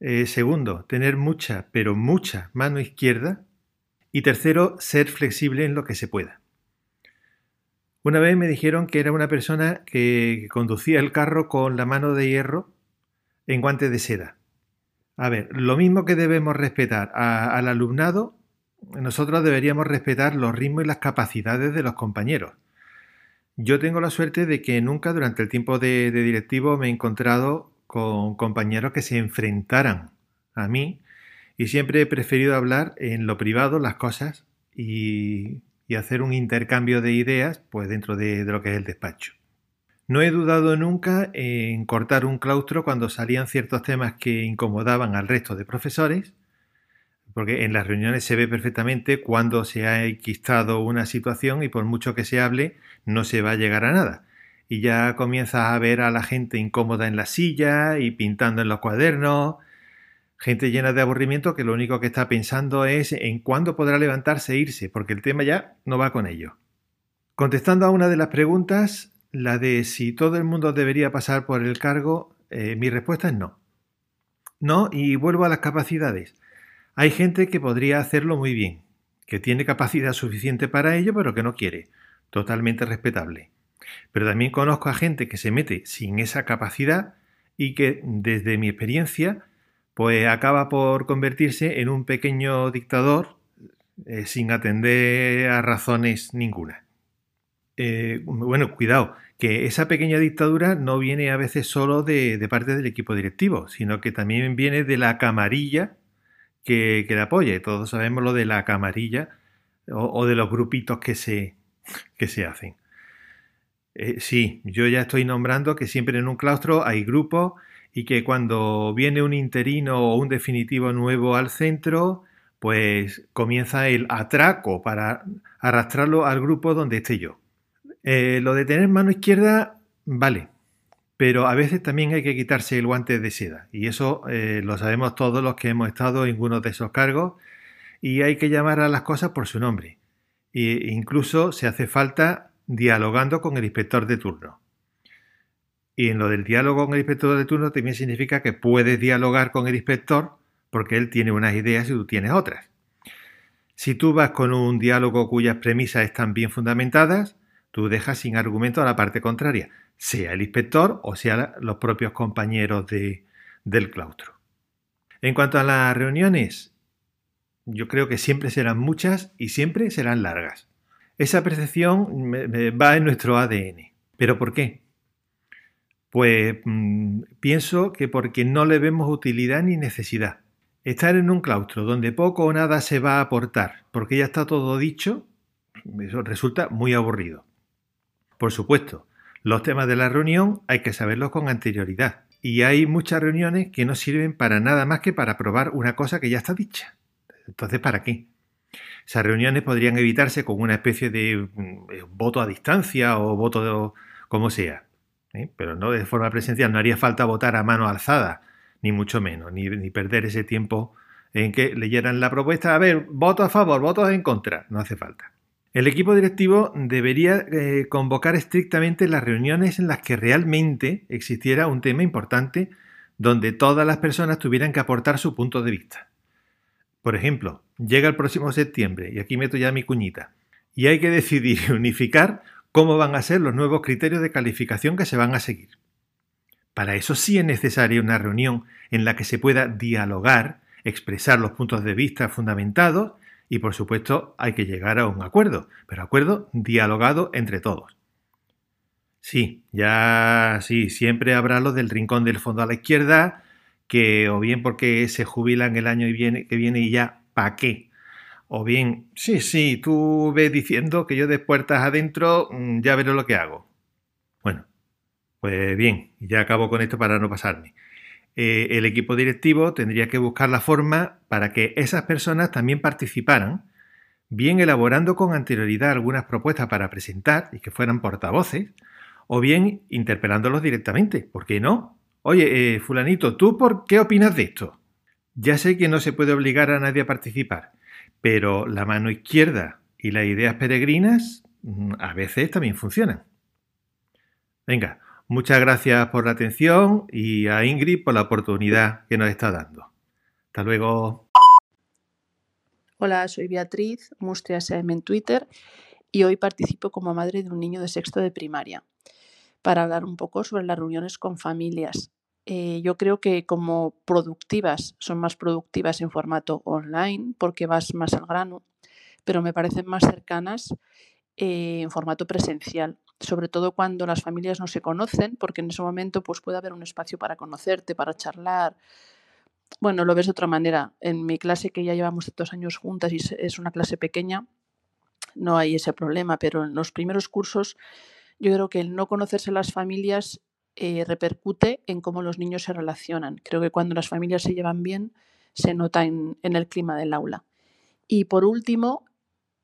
Eh, segundo, tener mucha, pero mucha mano izquierda. Y tercero, ser flexible en lo que se pueda. Una vez me dijeron que era una persona que conducía el carro con la mano de hierro en guantes de seda. A ver, lo mismo que debemos respetar al alumnado, nosotros deberíamos respetar los ritmos y las capacidades de los compañeros. Yo tengo la suerte de que nunca durante el tiempo de, directivo me he encontrado con compañeros que se enfrentaran a mí y siempre he preferido hablar en lo privado las cosas y, hacer un intercambio de ideas pues dentro de, de lo que es el despacho. No he dudado nunca en cortar un claustro cuando salían ciertos temas que incomodaban al resto de profesores porque en las reuniones se ve perfectamente cuando se ha enquistado una situación y por mucho que se hable no se va a llegar a nada. Y ya comienzas a ver a la gente incómoda en la silla y pintando en los cuadernos, gente llena de aburrimiento que lo único que está pensando es en cuándo podrá levantarse e irse, porque el tema ya no va con ello. Contestando a una de las preguntas, la de si todo el mundo debería pasar por el cargo, eh, mi respuesta es no. No, y vuelvo a las capacidades. Hay gente que podría hacerlo muy bien, que tiene capacidad suficiente para ello, pero que no quiere. Totalmente respetable. Pero también conozco a gente que se mete sin esa capacidad y que, desde mi experiencia, pues acaba por convertirse en un pequeño dictador eh, sin atender a razones ninguna. Eh, bueno, cuidado, que esa pequeña dictadura no viene a veces solo de, de, parte del equipo directivo, sino que también viene de la camarilla que, le apoye. Todos sabemos lo de la camarilla o, de los grupitos que se, que se hacen. Eh, sí, yo ya estoy nombrando que siempre en un claustro hay grupos y que cuando viene un interino o un definitivo nuevo al centro, pues comienza el atraco para arrastrarlo al grupo donde esté yo. Eh, lo de tener mano izquierda, vale, pero a veces también hay que quitarse el guante de seda y eso eh, lo sabemos todos los que hemos estado en uno de esos cargos y hay que llamar a las cosas por su nombre. E incluso se hace falta dialogando con el inspector de turno. Y en lo del diálogo con el inspector de turno también significa que puedes dialogar con el inspector porque él tiene unas ideas y tú tienes otras. Si tú vas con un diálogo cuyas premisas están bien fundamentadas, tú dejas sin argumento a la parte contraria sea el inspector o sea los propios compañeros de, del claustro. En cuanto a las reuniones, yo creo que siempre serán muchas y siempre serán largas. Esa percepción va en nuestro ADN. ¿Pero por qué? Pues mm, pienso que porque no le vemos utilidad ni necesidad. Estar en un claustro donde poco o nada se va a aportar, porque ya está todo dicho, eso resulta muy aburrido. Por supuesto, los temas de la reunión hay que saberlos con anterioridad. Y hay muchas reuniones que no sirven para nada más que para probar una cosa que ya está dicha. Entonces, ¿para qué? Esas reuniones podrían evitarse con una especie de mm, eh, voto a distancia o voto como sea. ¿eh? Pero no de forma presencial. No haría falta votar a mano alzada, ni mucho menos, ni, perder ese tiempo en que leyeran la propuesta. A ver, voto a favor, votos en contra. No hace falta. El equipo directivo debería eh, convocar estrictamente las reuniones en las que realmente existiera un tema importante donde todas las personas tuvieran que aportar su punto de vista. Por ejemplo, llega el próximo septiembre, y aquí meto ya mi cuñita, y hay que decidir y unificar cómo van a ser los nuevos criterios de calificación que se van a seguir. Para eso sí es necesaria una reunión en la que se pueda dialogar, expresar los puntos de vista fundamentados y por supuesto hay que llegar a un acuerdo, pero acuerdo dialogado entre todos. Sí, ya sí, siempre habrá los del rincón del fondo a la izquierda, que o bien porque se jubilan el año que viene y ya, ¿pa' qué? O bien, sí, sí, tú ves diciendo que yo de puertas adentro mm, ya veré lo que hago. Bueno, pues bien, ya acabo con esto para no pasarme. Eh, el equipo directivo tendría que buscar la forma para que esas personas también participaran, bien elaborando con anterioridad algunas propuestas para presentar y que fueran portavoces, o bien interpelándolos directamente. ¿Por qué no? Oye, eh, fulanito, ¿tú por qué opinas de esto? Ya sé que no se puede obligar a nadie a participar, pero la mano izquierda y las ideas peregrinas mm, a veces también funcionan. Venga, Muchas gracias por la atención y a Ingrid por la oportunidad que nos está dando. Hasta luego. Hola, soy Beatriz, Mustria SM en Twitter y hoy participo como madre de un niño de sexto de primaria para hablar un poco sobre las reuniones con familias. Eh, yo creo que como productivas son más productivas en formato online porque vas más al grano, pero me parecen más cercanas eh, en formato presencial sobre todo cuando las familias no se conocen, porque en ese momento pues, puede haber un espacio para conocerte, para charlar. Bueno, lo ves de otra manera. En mi clase, que ya llevamos dos años juntas y es una clase pequeña, no hay ese problema, pero en los primeros cursos yo creo que el no conocerse las familias eh, repercute en cómo los niños se relacionan. Creo que cuando las familias se llevan bien, se nota en el clima del aula. Y por último,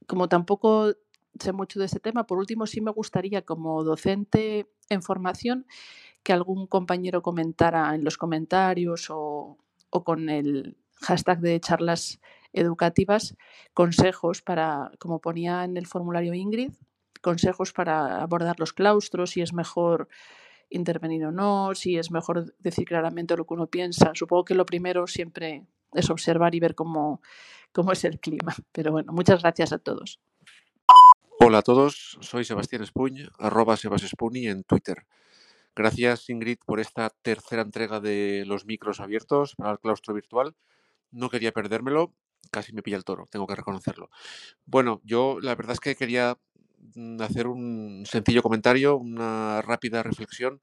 como tampoco sé mucho de este tema. Por último, sí me gustaría como docente en formación que algún compañero comentara en los comentarios o, con el hashtag de charlas educativas consejos para, como ponía en el formulario Ingrid, consejos para abordar los claustros, si es mejor intervenir o no, si es mejor decir claramente lo que uno piensa. Supongo que lo primero siempre es observar y ver cómo, cómo es el clima. Pero bueno, muchas gracias a todos. Hola a todos, soy Sebastián Espuñ, arroba Sebasespuni en Twitter. Gracias Ingrid por esta tercera entrega de los micros abiertos para el claustro virtual. No quería perdérmelo, casi me pilla el toro, tengo que reconocerlo. Bueno, yo la verdad es que quería hacer un sencillo comentario, una rápida reflexión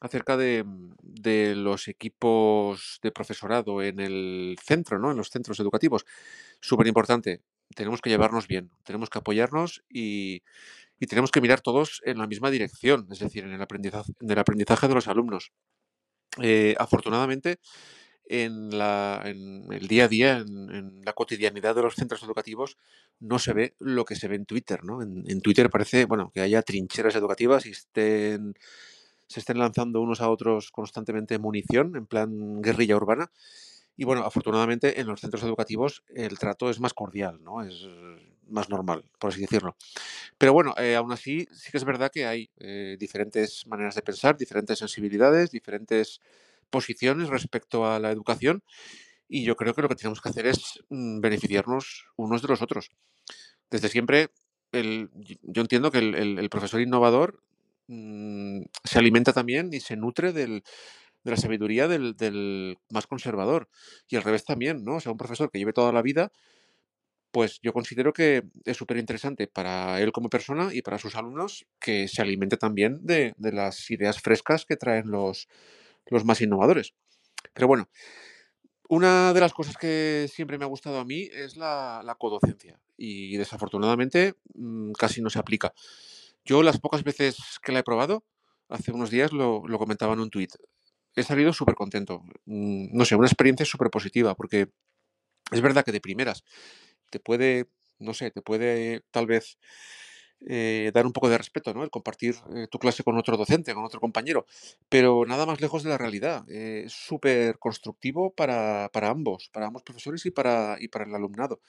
acerca de, de, los equipos de profesorado en el centro, ¿no? En los centros educativos. Súper importante tenemos que llevarnos bien, tenemos que apoyarnos y, tenemos que mirar todos en la misma dirección, es decir, en el aprendizaje, en el aprendizaje de los alumnos. Eh, afortunadamente, en, la, en, el día a día, en, la cotidianidad de los centros educativos, no se ve lo que se ve en Twitter. ¿no? En, Twitter parece bueno, que haya trincheras educativas y estén, se estén lanzando unos a otros constantemente munición, en plan guerrilla urbana. Y bueno, afortunadamente en los centros educativos el trato es más cordial, ¿no? Es más normal, por así decirlo. Pero bueno, eh, aún así sí que es verdad que hay eh, diferentes maneras de pensar, diferentes sensibilidades, diferentes posiciones respecto a la educación y yo creo que lo que tenemos que hacer es mm, beneficiarnos unos de los otros. Desde siempre, el, yo entiendo que el, profesor innovador mm, se alimenta también y se nutre del, de la sabiduría del, más conservador. Y al revés también, ¿no? O sea, un profesor que lleve toda la vida pues yo considero que es súper interesante para él como persona y para sus alumnos que se alimente también de, de las ideas frescas que traen los, los más innovadores. Pero bueno, una de las cosas que siempre me ha gustado a mí es la, codocencia y desafortunadamente mm, casi no se aplica. Yo las pocas veces que la he probado, hace unos días lo, lo comentaba en un tuit, he salido súper contento. Mm, No sé, una experiencia súper positiva porque es verdad que de primeras te puede, no sé, te puede tal vez eh, dar un poco de respeto, ¿no? El compartir eh, tu clase con otro docente, con otro compañero, pero nada más lejos de la realidad. Eh, es súper constructivo para, para ambos, para ambos profesores y para, y para el alumnado.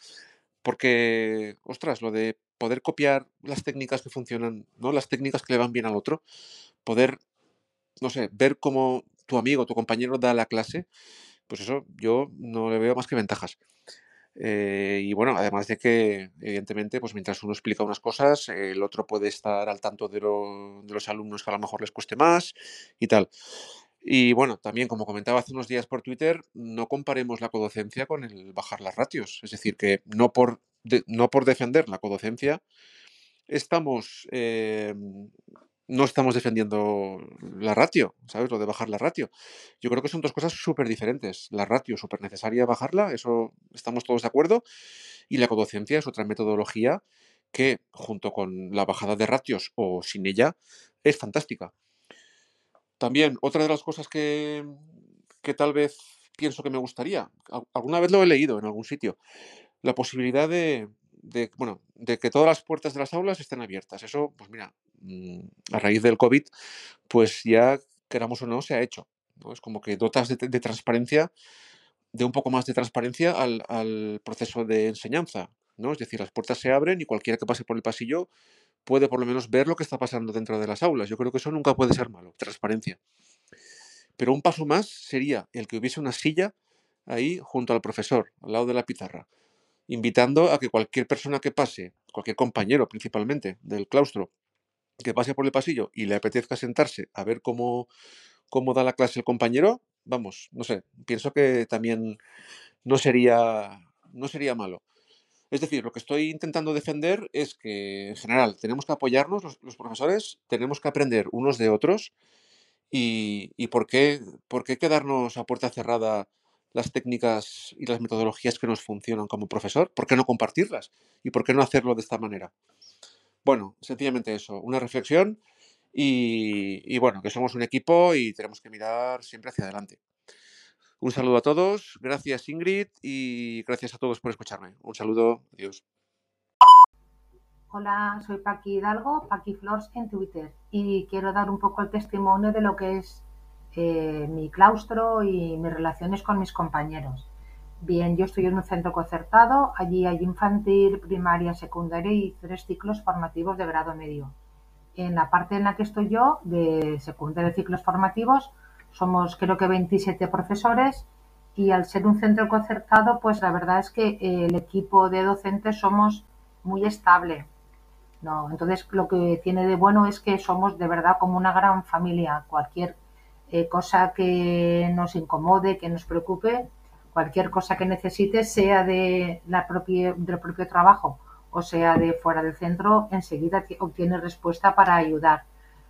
Porque, ostras, lo de poder copiar las técnicas que funcionan, ¿no? Las técnicas que le van bien al otro, poder, no sé, ver cómo tu amigo, tu compañero da la clase, pues eso yo no le veo más que ventajas. Eh, y bueno, además de que, evidentemente, pues mientras uno explica unas cosas, el otro puede estar al tanto de, lo- de los alumnos que a lo mejor les cueste más y tal. Y bueno, también, como comentaba hace unos días por Twitter, no comparemos la codocencia con el bajar las ratios. Es decir, que no por, no por defender la codocencia estamos, eh, no estamos defendiendo la ratio, ¿sabes? Lo de bajar la ratio. Yo creo que son dos cosas súper diferentes. La ratio, súper necesaria bajarla, eso estamos todos de acuerdo. Y la codocencia es otra metodología que, junto con la bajada de ratios o sin ella, es fantástica. También, otra de las cosas que, que tal vez pienso que me gustaría, al- alguna vez lo he leído en algún sitio, la posibilidad de, de, bueno, de que todas las puertas de las aulas estén abiertas. Eso, pues mira, a raíz del COVID, pues ya, queramos o no, se ha hecho. ¿no? Es como que dotas de, de transparencia, de un poco más de transparencia al, al proceso de enseñanza. ¿no? Es decir, las puertas se abren y cualquiera que pase por el pasillo puede por lo menos ver lo que está pasando dentro de las aulas. Yo creo que eso nunca puede ser malo, transparencia. Pero un paso más sería el que hubiese una silla ahí junto al profesor, al lado de la pizarra, invitando a que cualquier persona que pase, cualquier compañero principalmente del claustro, que pase por el pasillo y le apetezca sentarse a ver cómo, cómo da la clase el compañero, vamos, no sé, pienso que también no sería, no sería malo. Es decir, lo que estoy intentando defender es que, en general, tenemos que apoyarnos los, los profesores, tenemos que aprender unos de otros y, y por qué, por qué quedarnos a puerta cerrada las técnicas y las metodologías que nos funcionan como profesor, ¿por qué no compartirlas? ¿Y por qué no hacerlo de esta manera? Bueno, sencillamente eso, una reflexión y, bueno, que somos un equipo y tenemos que mirar siempre hacia adelante. Un saludo a todos, gracias Ingrid y gracias a todos por escucharme. Un saludo, adiós. Hola, soy Paqui Hidalgo, Paqui Flores en Twitter y quiero dar un poco el testimonio de lo que es eh, mi claustro y mis relaciones con mis compañeros. Bien, yo estoy en un centro concertado, allí hay infantil, primaria, secundaria y tres ciclos formativos de grado medio. En la parte en la que estoy yo, de secundaria y ciclos formativos, somos creo que 27 profesores y al ser un centro concertado, pues la verdad es que eh, el equipo de docentes somos muy estable. No, entonces lo que tiene de bueno es que somos de verdad como una gran familia. Cualquier eh, cosa que nos incomode, que nos preocupe, cualquier cosa que necesite, sea de la propia, del propio trabajo o sea de fuera del centro, enseguida ti- obtiene respuesta para ayudar.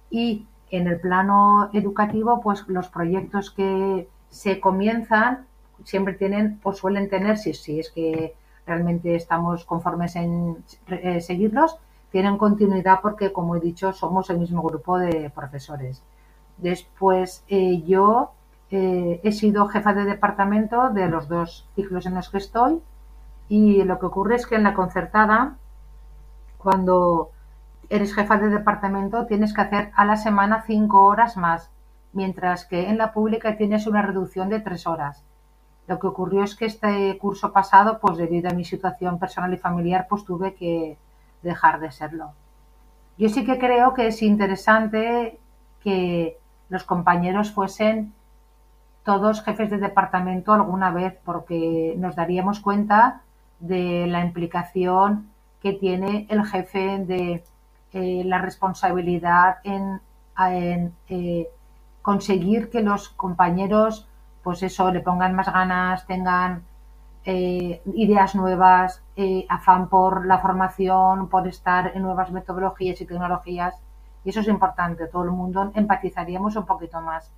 Y en el plano educativo, pues los proyectos que se comienzan siempre tienen o suelen tener, si, si es que realmente estamos conformes en eh, seguirlos, tienen continuidad porque, como he dicho, somos el mismo grupo de profesores. Después, eh, yo eh, he sido jefa de departamento de los dos ciclos en los que estoy y lo que ocurre es que en la concertada, cuando eres jefa de departamento, tienes que hacer a la semana cinco horas más, mientras que en la pública tienes una reducción de tres horas. Lo que ocurrió es que este curso pasado, pues debido a mi situación personal y familiar, pues tuve que dejar de serlo. Yo sí que creo que es interesante que los compañeros fuesen todos jefes de departamento alguna vez, porque nos daríamos cuenta de la implicación que tiene el jefe de eh, la responsabilidad en, eh, conseguir que los compañeros, pues eso, le pongan más ganas, tengan eh, ideas nuevas, afán por la formación, por estar en nuevas metodologías y tecnologías. Y eso es importante, todo el mundo empatizaríamos un poquito más.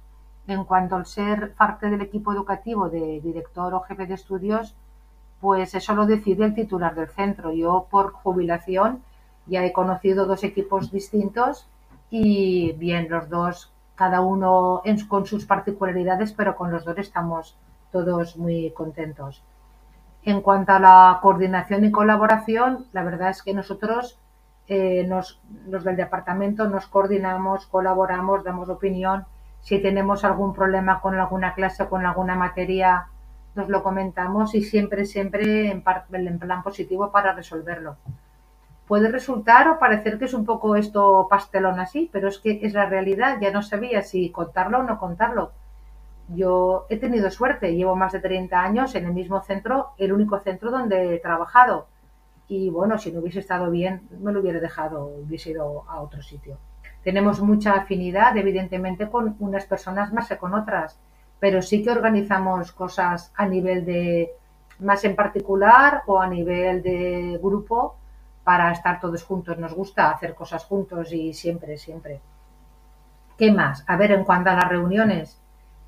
En cuanto al ser parte del equipo educativo de director o jefe de estudios, pues eso lo decide el titular del centro. Yo por jubilación ya he conocido dos equipos distintos y bien, los dos, cada uno con sus particularidades, pero con los dos estamos todos muy contentos. En cuanto a la coordinación y colaboración, la verdad es que nosotros, eh, los del departamento, nos coordinamos, colaboramos, damos opinión. Si tenemos algún problema con alguna clase o con alguna materia, nos lo comentamos y siempre, siempre en, en plan positivo para resolverlo. Puede resultar o parecer que es un poco esto pastelón así, pero es que es la realidad. Ya no sabía si contarlo o no contarlo yo he tenido suerte, llevo más de 30 años en el mismo centro, el único centro donde he trabajado. Y bueno, si no hubiese estado bien, me lo hubiera dejado, hubiese ido a otro sitio. Tenemos mucha afinidad, evidentemente, con unas personas más que con otras, pero sí que organizamos cosas a nivel de más en particular o a nivel de grupo para estar todos juntos. Nos gusta hacer cosas juntos y siempre, siempre. ¿Qué más? A ver, en cuanto a las reuniones,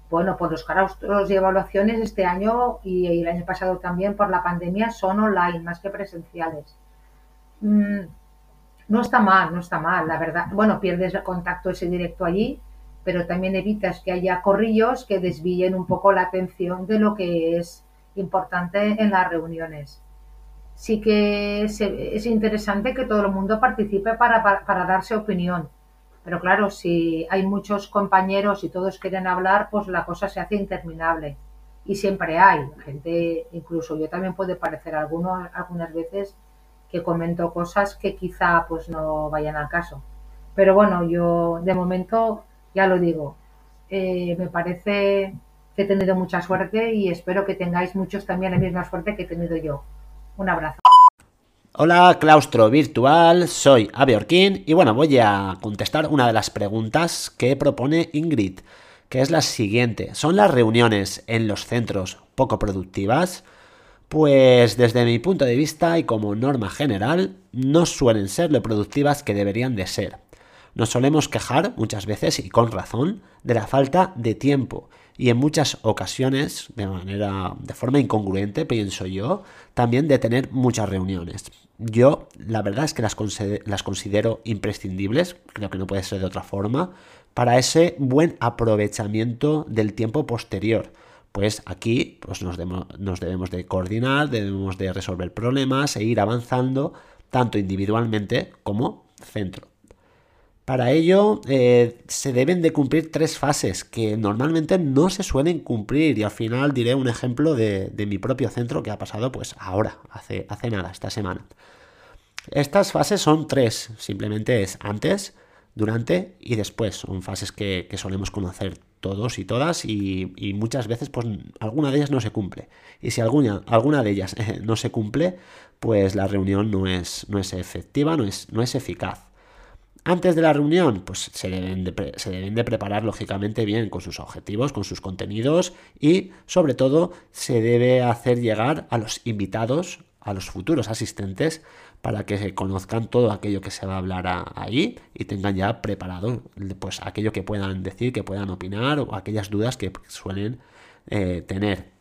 bueno, pues los claustros y evaluaciones este año y el año pasado también por la pandemia son online más que presenciales. No está mal, no está mal, la verdad. Bueno, pierdes el contacto ese directo allí, pero también evitas que haya corrillos que desvíen un poco la atención de lo que es importante en las reuniones. Sí que es, interesante que todo el mundo participe para, para darse opinión pero claro, si hay muchos compañeros y todos quieren hablar, pues la cosa se hace interminable. Y siempre hay gente, incluso yo también puede parecer algunos, algunas veces que comento cosas que quizá pues no vayan al caso. Pero bueno, yo de momento ya lo digo, eh, me parece que he tenido mucha suerte y espero que tengáis muchos también la misma suerte que he tenido yo. Un abrazo. Hola, claustro virtual, soy Abeorkin y bueno, voy a contestar una de las preguntas que propone Ingrid, que es la siguiente. ¿Son las reuniones en los centros poco productivas? Pues desde mi punto de vista y como norma general, no suelen ser lo productivas que deberían de ser. Nos solemos quejar muchas veces y con razón de la falta de tiempo y en muchas ocasiones, de manera, de forma incongruente, pienso yo, también de tener muchas reuniones. Yo, la verdad es que las, las considero imprescindibles, creo que no puede ser de otra forma, para ese buen aprovechamiento del tiempo posterior. Pues aquí pues nos, nos debemos de coordinar, debemos de resolver problemas e ir avanzando tanto individualmente como centro. Para ello eh, se deben de cumplir tres fases que normalmente no se suelen cumplir y al final diré un ejemplo de, mi propio centro que ha pasado pues ahora, hace, hace nada, esta semana. Estas fases son tres, simplemente es antes, durante y después. Son fases que, solemos conocer todos y todas y, muchas veces pues alguna de ellas no se cumple. Y si alguna, alguna de ellas eh, no se cumple, pues la reunión no es, no es efectiva, no es, no es eficaz. Antes de la reunión, pues se deben, de, se deben de preparar lógicamente bien con sus objetivos, con sus contenidos y sobre todo se debe hacer llegar a los invitados, a los futuros asistentes, para que conozcan todo aquello que se va a hablar ahí y tengan ya preparado pues aquello que puedan decir, que puedan opinar o aquellas dudas que suelen eh, tener.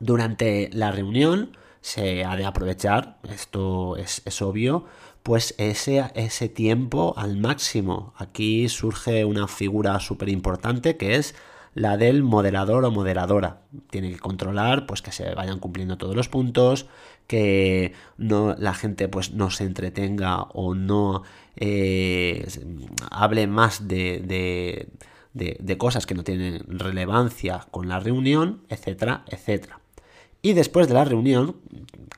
Durante la reunión se ha de aprovechar, esto es, es obvio, pues ese, ese tiempo al máximo. Aquí surge una figura súper importante que es la del moderador o moderadora. Tiene que controlar pues que se vayan cumpliendo todos los puntos, que no, la gente pues no se entretenga o no eh, hable más de, de, de cosas que no tienen relevancia con la reunión, etcétera, etcétera. Y después de la reunión,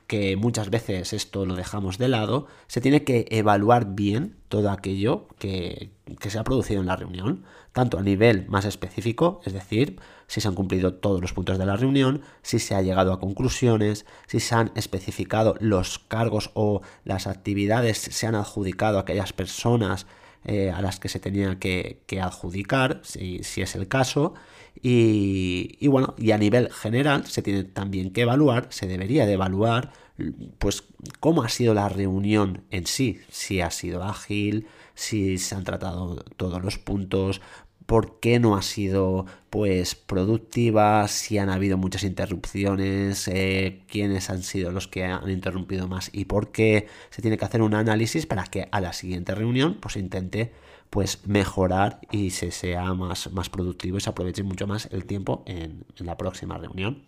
que muchas veces esto lo dejamos de lado, se tiene que evaluar bien todo aquello que, se ha producido en la reunión, tanto a nivel más específico, es decir, si se han cumplido todos los puntos de la reunión, si se ha llegado a conclusiones, si se han especificado los cargos o las actividades, se han adjudicado a aquellas personas eh, a las que se tenía que, adjudicar, si, es el caso. Y, bueno, y a nivel general se tiene también que evaluar, se debería de evaluar, pues cómo ha sido la reunión en sí, si ha sido ágil, si se han tratado todos los puntos, por qué no ha sido pues productiva, si han habido muchas interrupciones, eh, quiénes han sido los que han interrumpido más y por qué. Se tiene que hacer un análisis para que a la siguiente reunión pues intente pues mejorar y se sea más, más productivo y se aproveche mucho más el tiempo en, la próxima reunión.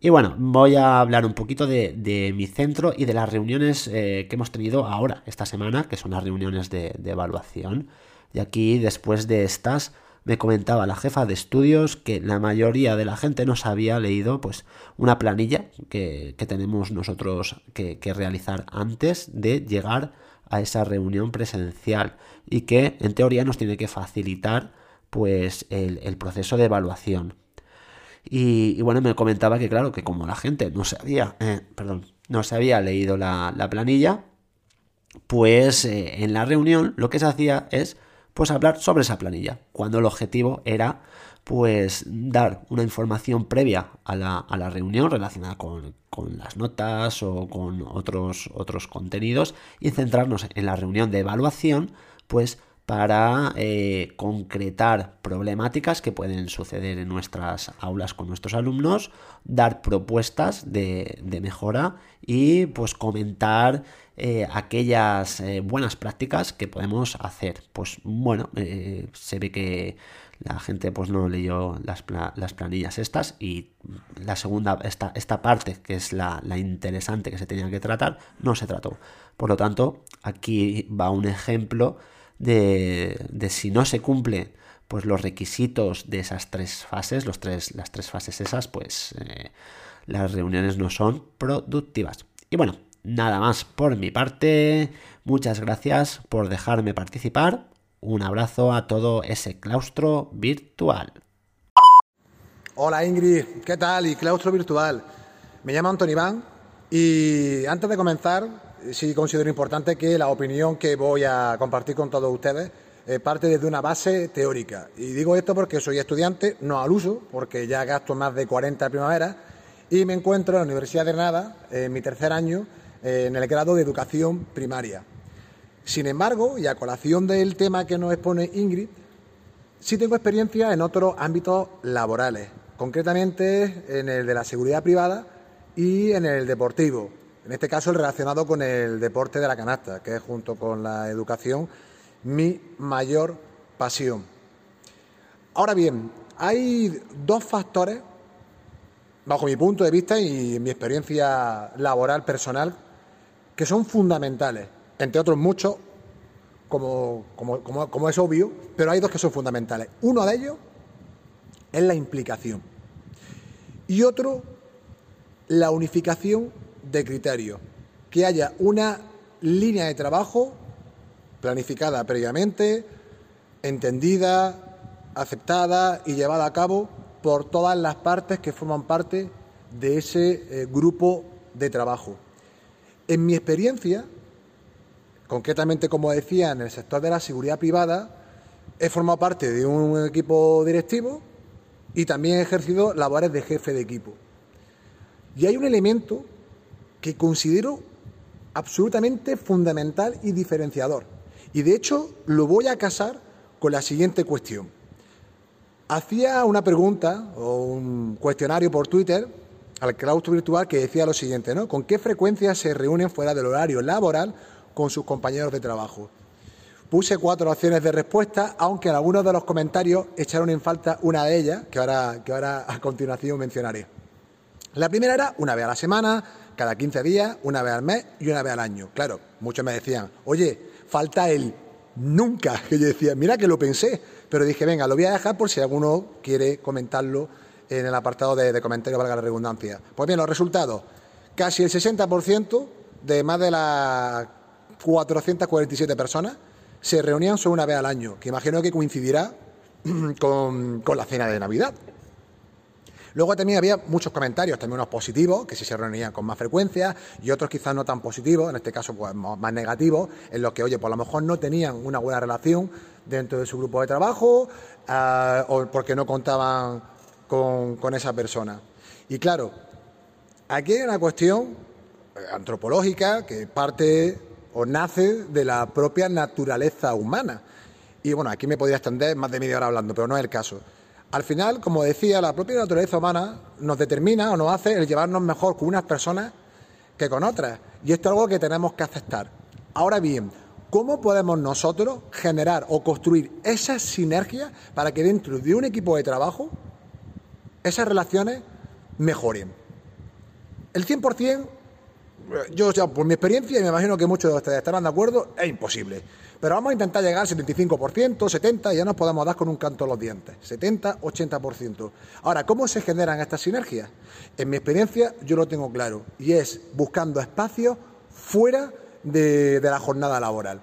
Y bueno, voy a hablar un poquito de, mi centro y de las reuniones eh, que hemos tenido ahora, esta semana, que son las reuniones de evaluación. Y aquí, después de estas, me comentaba la jefa de estudios que la mayoría de la gente nos había leído pues una planilla que, tenemos nosotros que, realizar antes de llegar a esa reunión presencial y que en teoría nos tiene que facilitar pues el, proceso de evaluación. Y, bueno, me comentaba que claro, que como la gente no se había, eh, perdón, no leído la, planilla, pues eh, en la reunión lo que se hacía es pues hablar sobre esa planilla, cuando el objetivo era pues dar una información previa a la, reunión relacionada con, las notas o con otros, otros contenidos y centrarnos en la reunión de evaluación pues para eh, concretar problemáticas que pueden suceder en nuestras aulas con nuestros alumnos, dar propuestas de, mejora y pues comentar eh, aquellas eh, buenas prácticas que podemos hacer. Pues bueno, se ve que la gente pues no leyó las, planillas estas y la segunda, esta, esta parte que es la, la interesante que se tenía que tratar, no se trató. Por lo tanto, aquí va un ejemplo de, si no se cumple pues los requisitos de esas tres fases, los tres, las tres fases esas, pues eh, las reuniones no son productivas. Y bueno, nada más por mi parte. Muchas gracias por dejarme participar. Un abrazo a todo ese claustro virtual. Hola Ingrid, ¿qué tal? Y claustro virtual. Me llamo Antonio Iván y antes de comenzar sí considero importante que la opinión que voy a compartir con todos ustedes eh, parte desde una base teórica. Y digo esto porque soy estudiante, no al uso, porque ya gasto más de 40 primaveras y me encuentro en la Universidad de Granada, en mi tercer año, eh, en el grado de educación primaria. Sin embargo, y a colación del tema que nos expone Ingrid, sí tengo experiencia en otros ámbitos laborales, concretamente en el de la seguridad privada y en el deportivo. En este caso, el relacionado con el deporte de la canasta, que es junto con la educación mi mayor pasión. Ahora bien, hay dos factores, bajo mi punto de vista y mi experiencia laboral personal, que son fundamentales, entre otros muchos, como, como es obvio, pero hay dos que son fundamentales. Uno de ellos es la implicación y otro, la unificación de criterio, que haya una línea de trabajo planificada previamente, entendida, aceptada y llevada a cabo por todas las partes que forman parte de ese eh, grupo de trabajo. En mi experiencia, concretamente como decía, en el sector de la seguridad privada, he formado parte de un equipo directivo y también he ejercido labores de jefe de equipo. Y hay un elemento que considero absolutamente fundamental y diferenciador. Y de hecho lo voy a casar con la siguiente cuestión. Hacía una pregunta o un cuestionario por Twitter al claustro virtual que decía lo siguiente, ¿no? ¿Con qué frecuencia se reúnen fuera del horario laboral con sus compañeros de trabajo? Puse cuatro opciones de respuesta, aunque en algunos de los comentarios echaron en falta una de ellas, que ahora, que ahora a continuación mencionaré. La primera era una vez a la semana, cada 15 días, una vez al mes y una vez al año. Claro, muchos me decían, oye, falta el nunca. Que yo decía, mira que lo pensé, pero dije, venga, lo voy a dejar por si alguno quiere comentarlo en el apartado de, comentarios, valga la redundancia. Pues bien, los resultados. Casi el 60% de más de las 447 personas se reunían solo una vez al año, que imagino que coincidirá con, con la cena de Navidad. Luego también había muchos comentarios, también unos positivos, que sí se reunían con más frecuencia, y otros quizás no tan positivos, en este caso pues, más negativos, en los que, oye, por lo mejor no tenían una buena relación dentro de su grupo de trabajo uh, o porque no contaban con, con esa persona. Y claro, aquí hay una cuestión antropológica que parte o nace de la propia naturaleza humana. Y bueno, aquí me podría extender más de media hora hablando, pero no es el caso. Al final, como decía, la propia naturaleza humana nos determina o nos hace el llevarnos mejor con unas personas que con otras. Y esto es algo que tenemos que aceptar. Ahora bien, ¿cómo podemos nosotros generar o construir esas sinergias para que dentro de un equipo de trabajo esas relaciones mejoren? El 100%, yo ya por mi experiencia, y me imagino que muchos de ustedes estarán de acuerdo, es imposible. Pero vamos a intentar llegar al 75%, 70%, y ya nos podemos dar con un canto a los dientes. 70, 80%. Ahora, ¿cómo se generan estas sinergias? En mi experiencia, yo lo tengo claro, y es buscando espacios fuera de, la jornada laboral.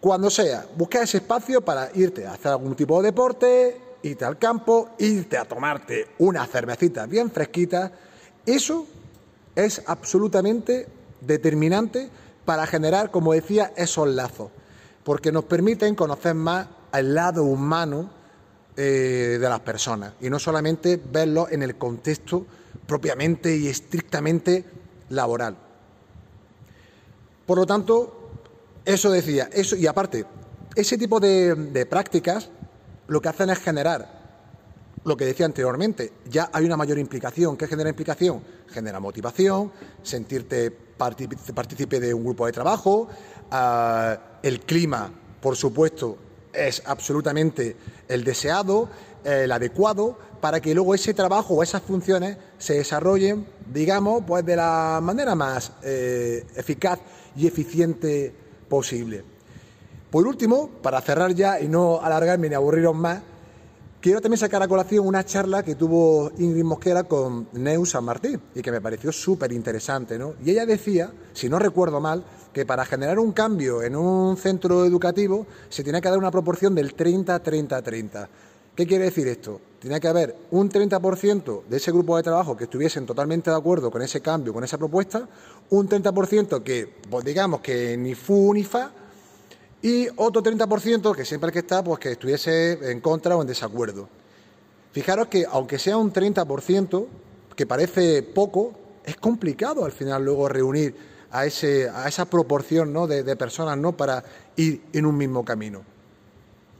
Cuando sea, busca ese espacio para irte a hacer algún tipo de deporte, irte al campo, irte a tomarte una cervecita bien fresquita. Eso es absolutamente determinante para generar, como decía, esos lazos, porque nos permiten conocer más al lado humano eh, de las personas y no solamente verlo en el contexto propiamente y estrictamente laboral. Por lo tanto, eso decía, eso y aparte, ese tipo de prácticas lo que hacen es generar lo que decía anteriormente, ya hay una mayor implicación. ¿Qué genera implicación? Genera motivación, sentirte partícipe de un grupo de trabajo, uh, el clima, por supuesto, es absolutamente el deseado, el adecuado, para que luego ese trabajo o esas funciones se desarrollen, digamos, pues de la manera más eh, eficaz y eficiente posible. Por último, para cerrar ya y no alargarme ni aburriros más, Quiero también sacar a colación una charla que tuvo Ingrid Mosquera con Neus San Martín y que me pareció súper interesante. ¿no? Y ella decía, si no recuerdo mal, que para generar un cambio en un centro educativo se tiene que dar una proporción del 30-30-30. ¿Qué quiere decir esto? Tiene que haber un 30% de ese grupo de trabajo que estuviesen totalmente de acuerdo con ese cambio, con esa propuesta, un 30% que, pues digamos que ni fu ni fa, y otro 30% que siempre que está, pues que estuviese en contra o en desacuerdo. Fijaros que aunque sea un 30%, que parece poco, es complicado al final luego reunir a, ese, a esa proporción ¿no? de, de, personas ¿no? para ir en un mismo camino.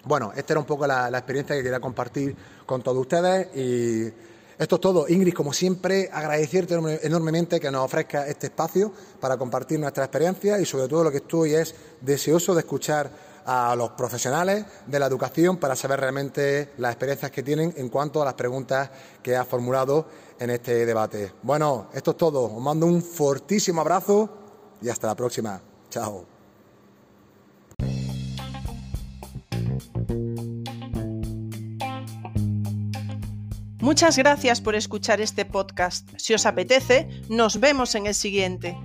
Bueno, esta era un poco la, la experiencia que quería compartir con todos ustedes y esto es todo. Ingrid, como siempre, agradecerte enormemente que nos ofrezca este espacio para compartir nuestra experiencia y sobre todo lo que estoy es deseoso de escuchar a los profesionales de la educación para saber realmente las experiencias que tienen en cuanto a las preguntas que ha formulado en este debate. Bueno, esto es todo. Os mando un fortísimo abrazo y hasta la próxima. Chao. Muchas gracias por escuchar este podcast. Si os apetece, nos vemos en el siguiente.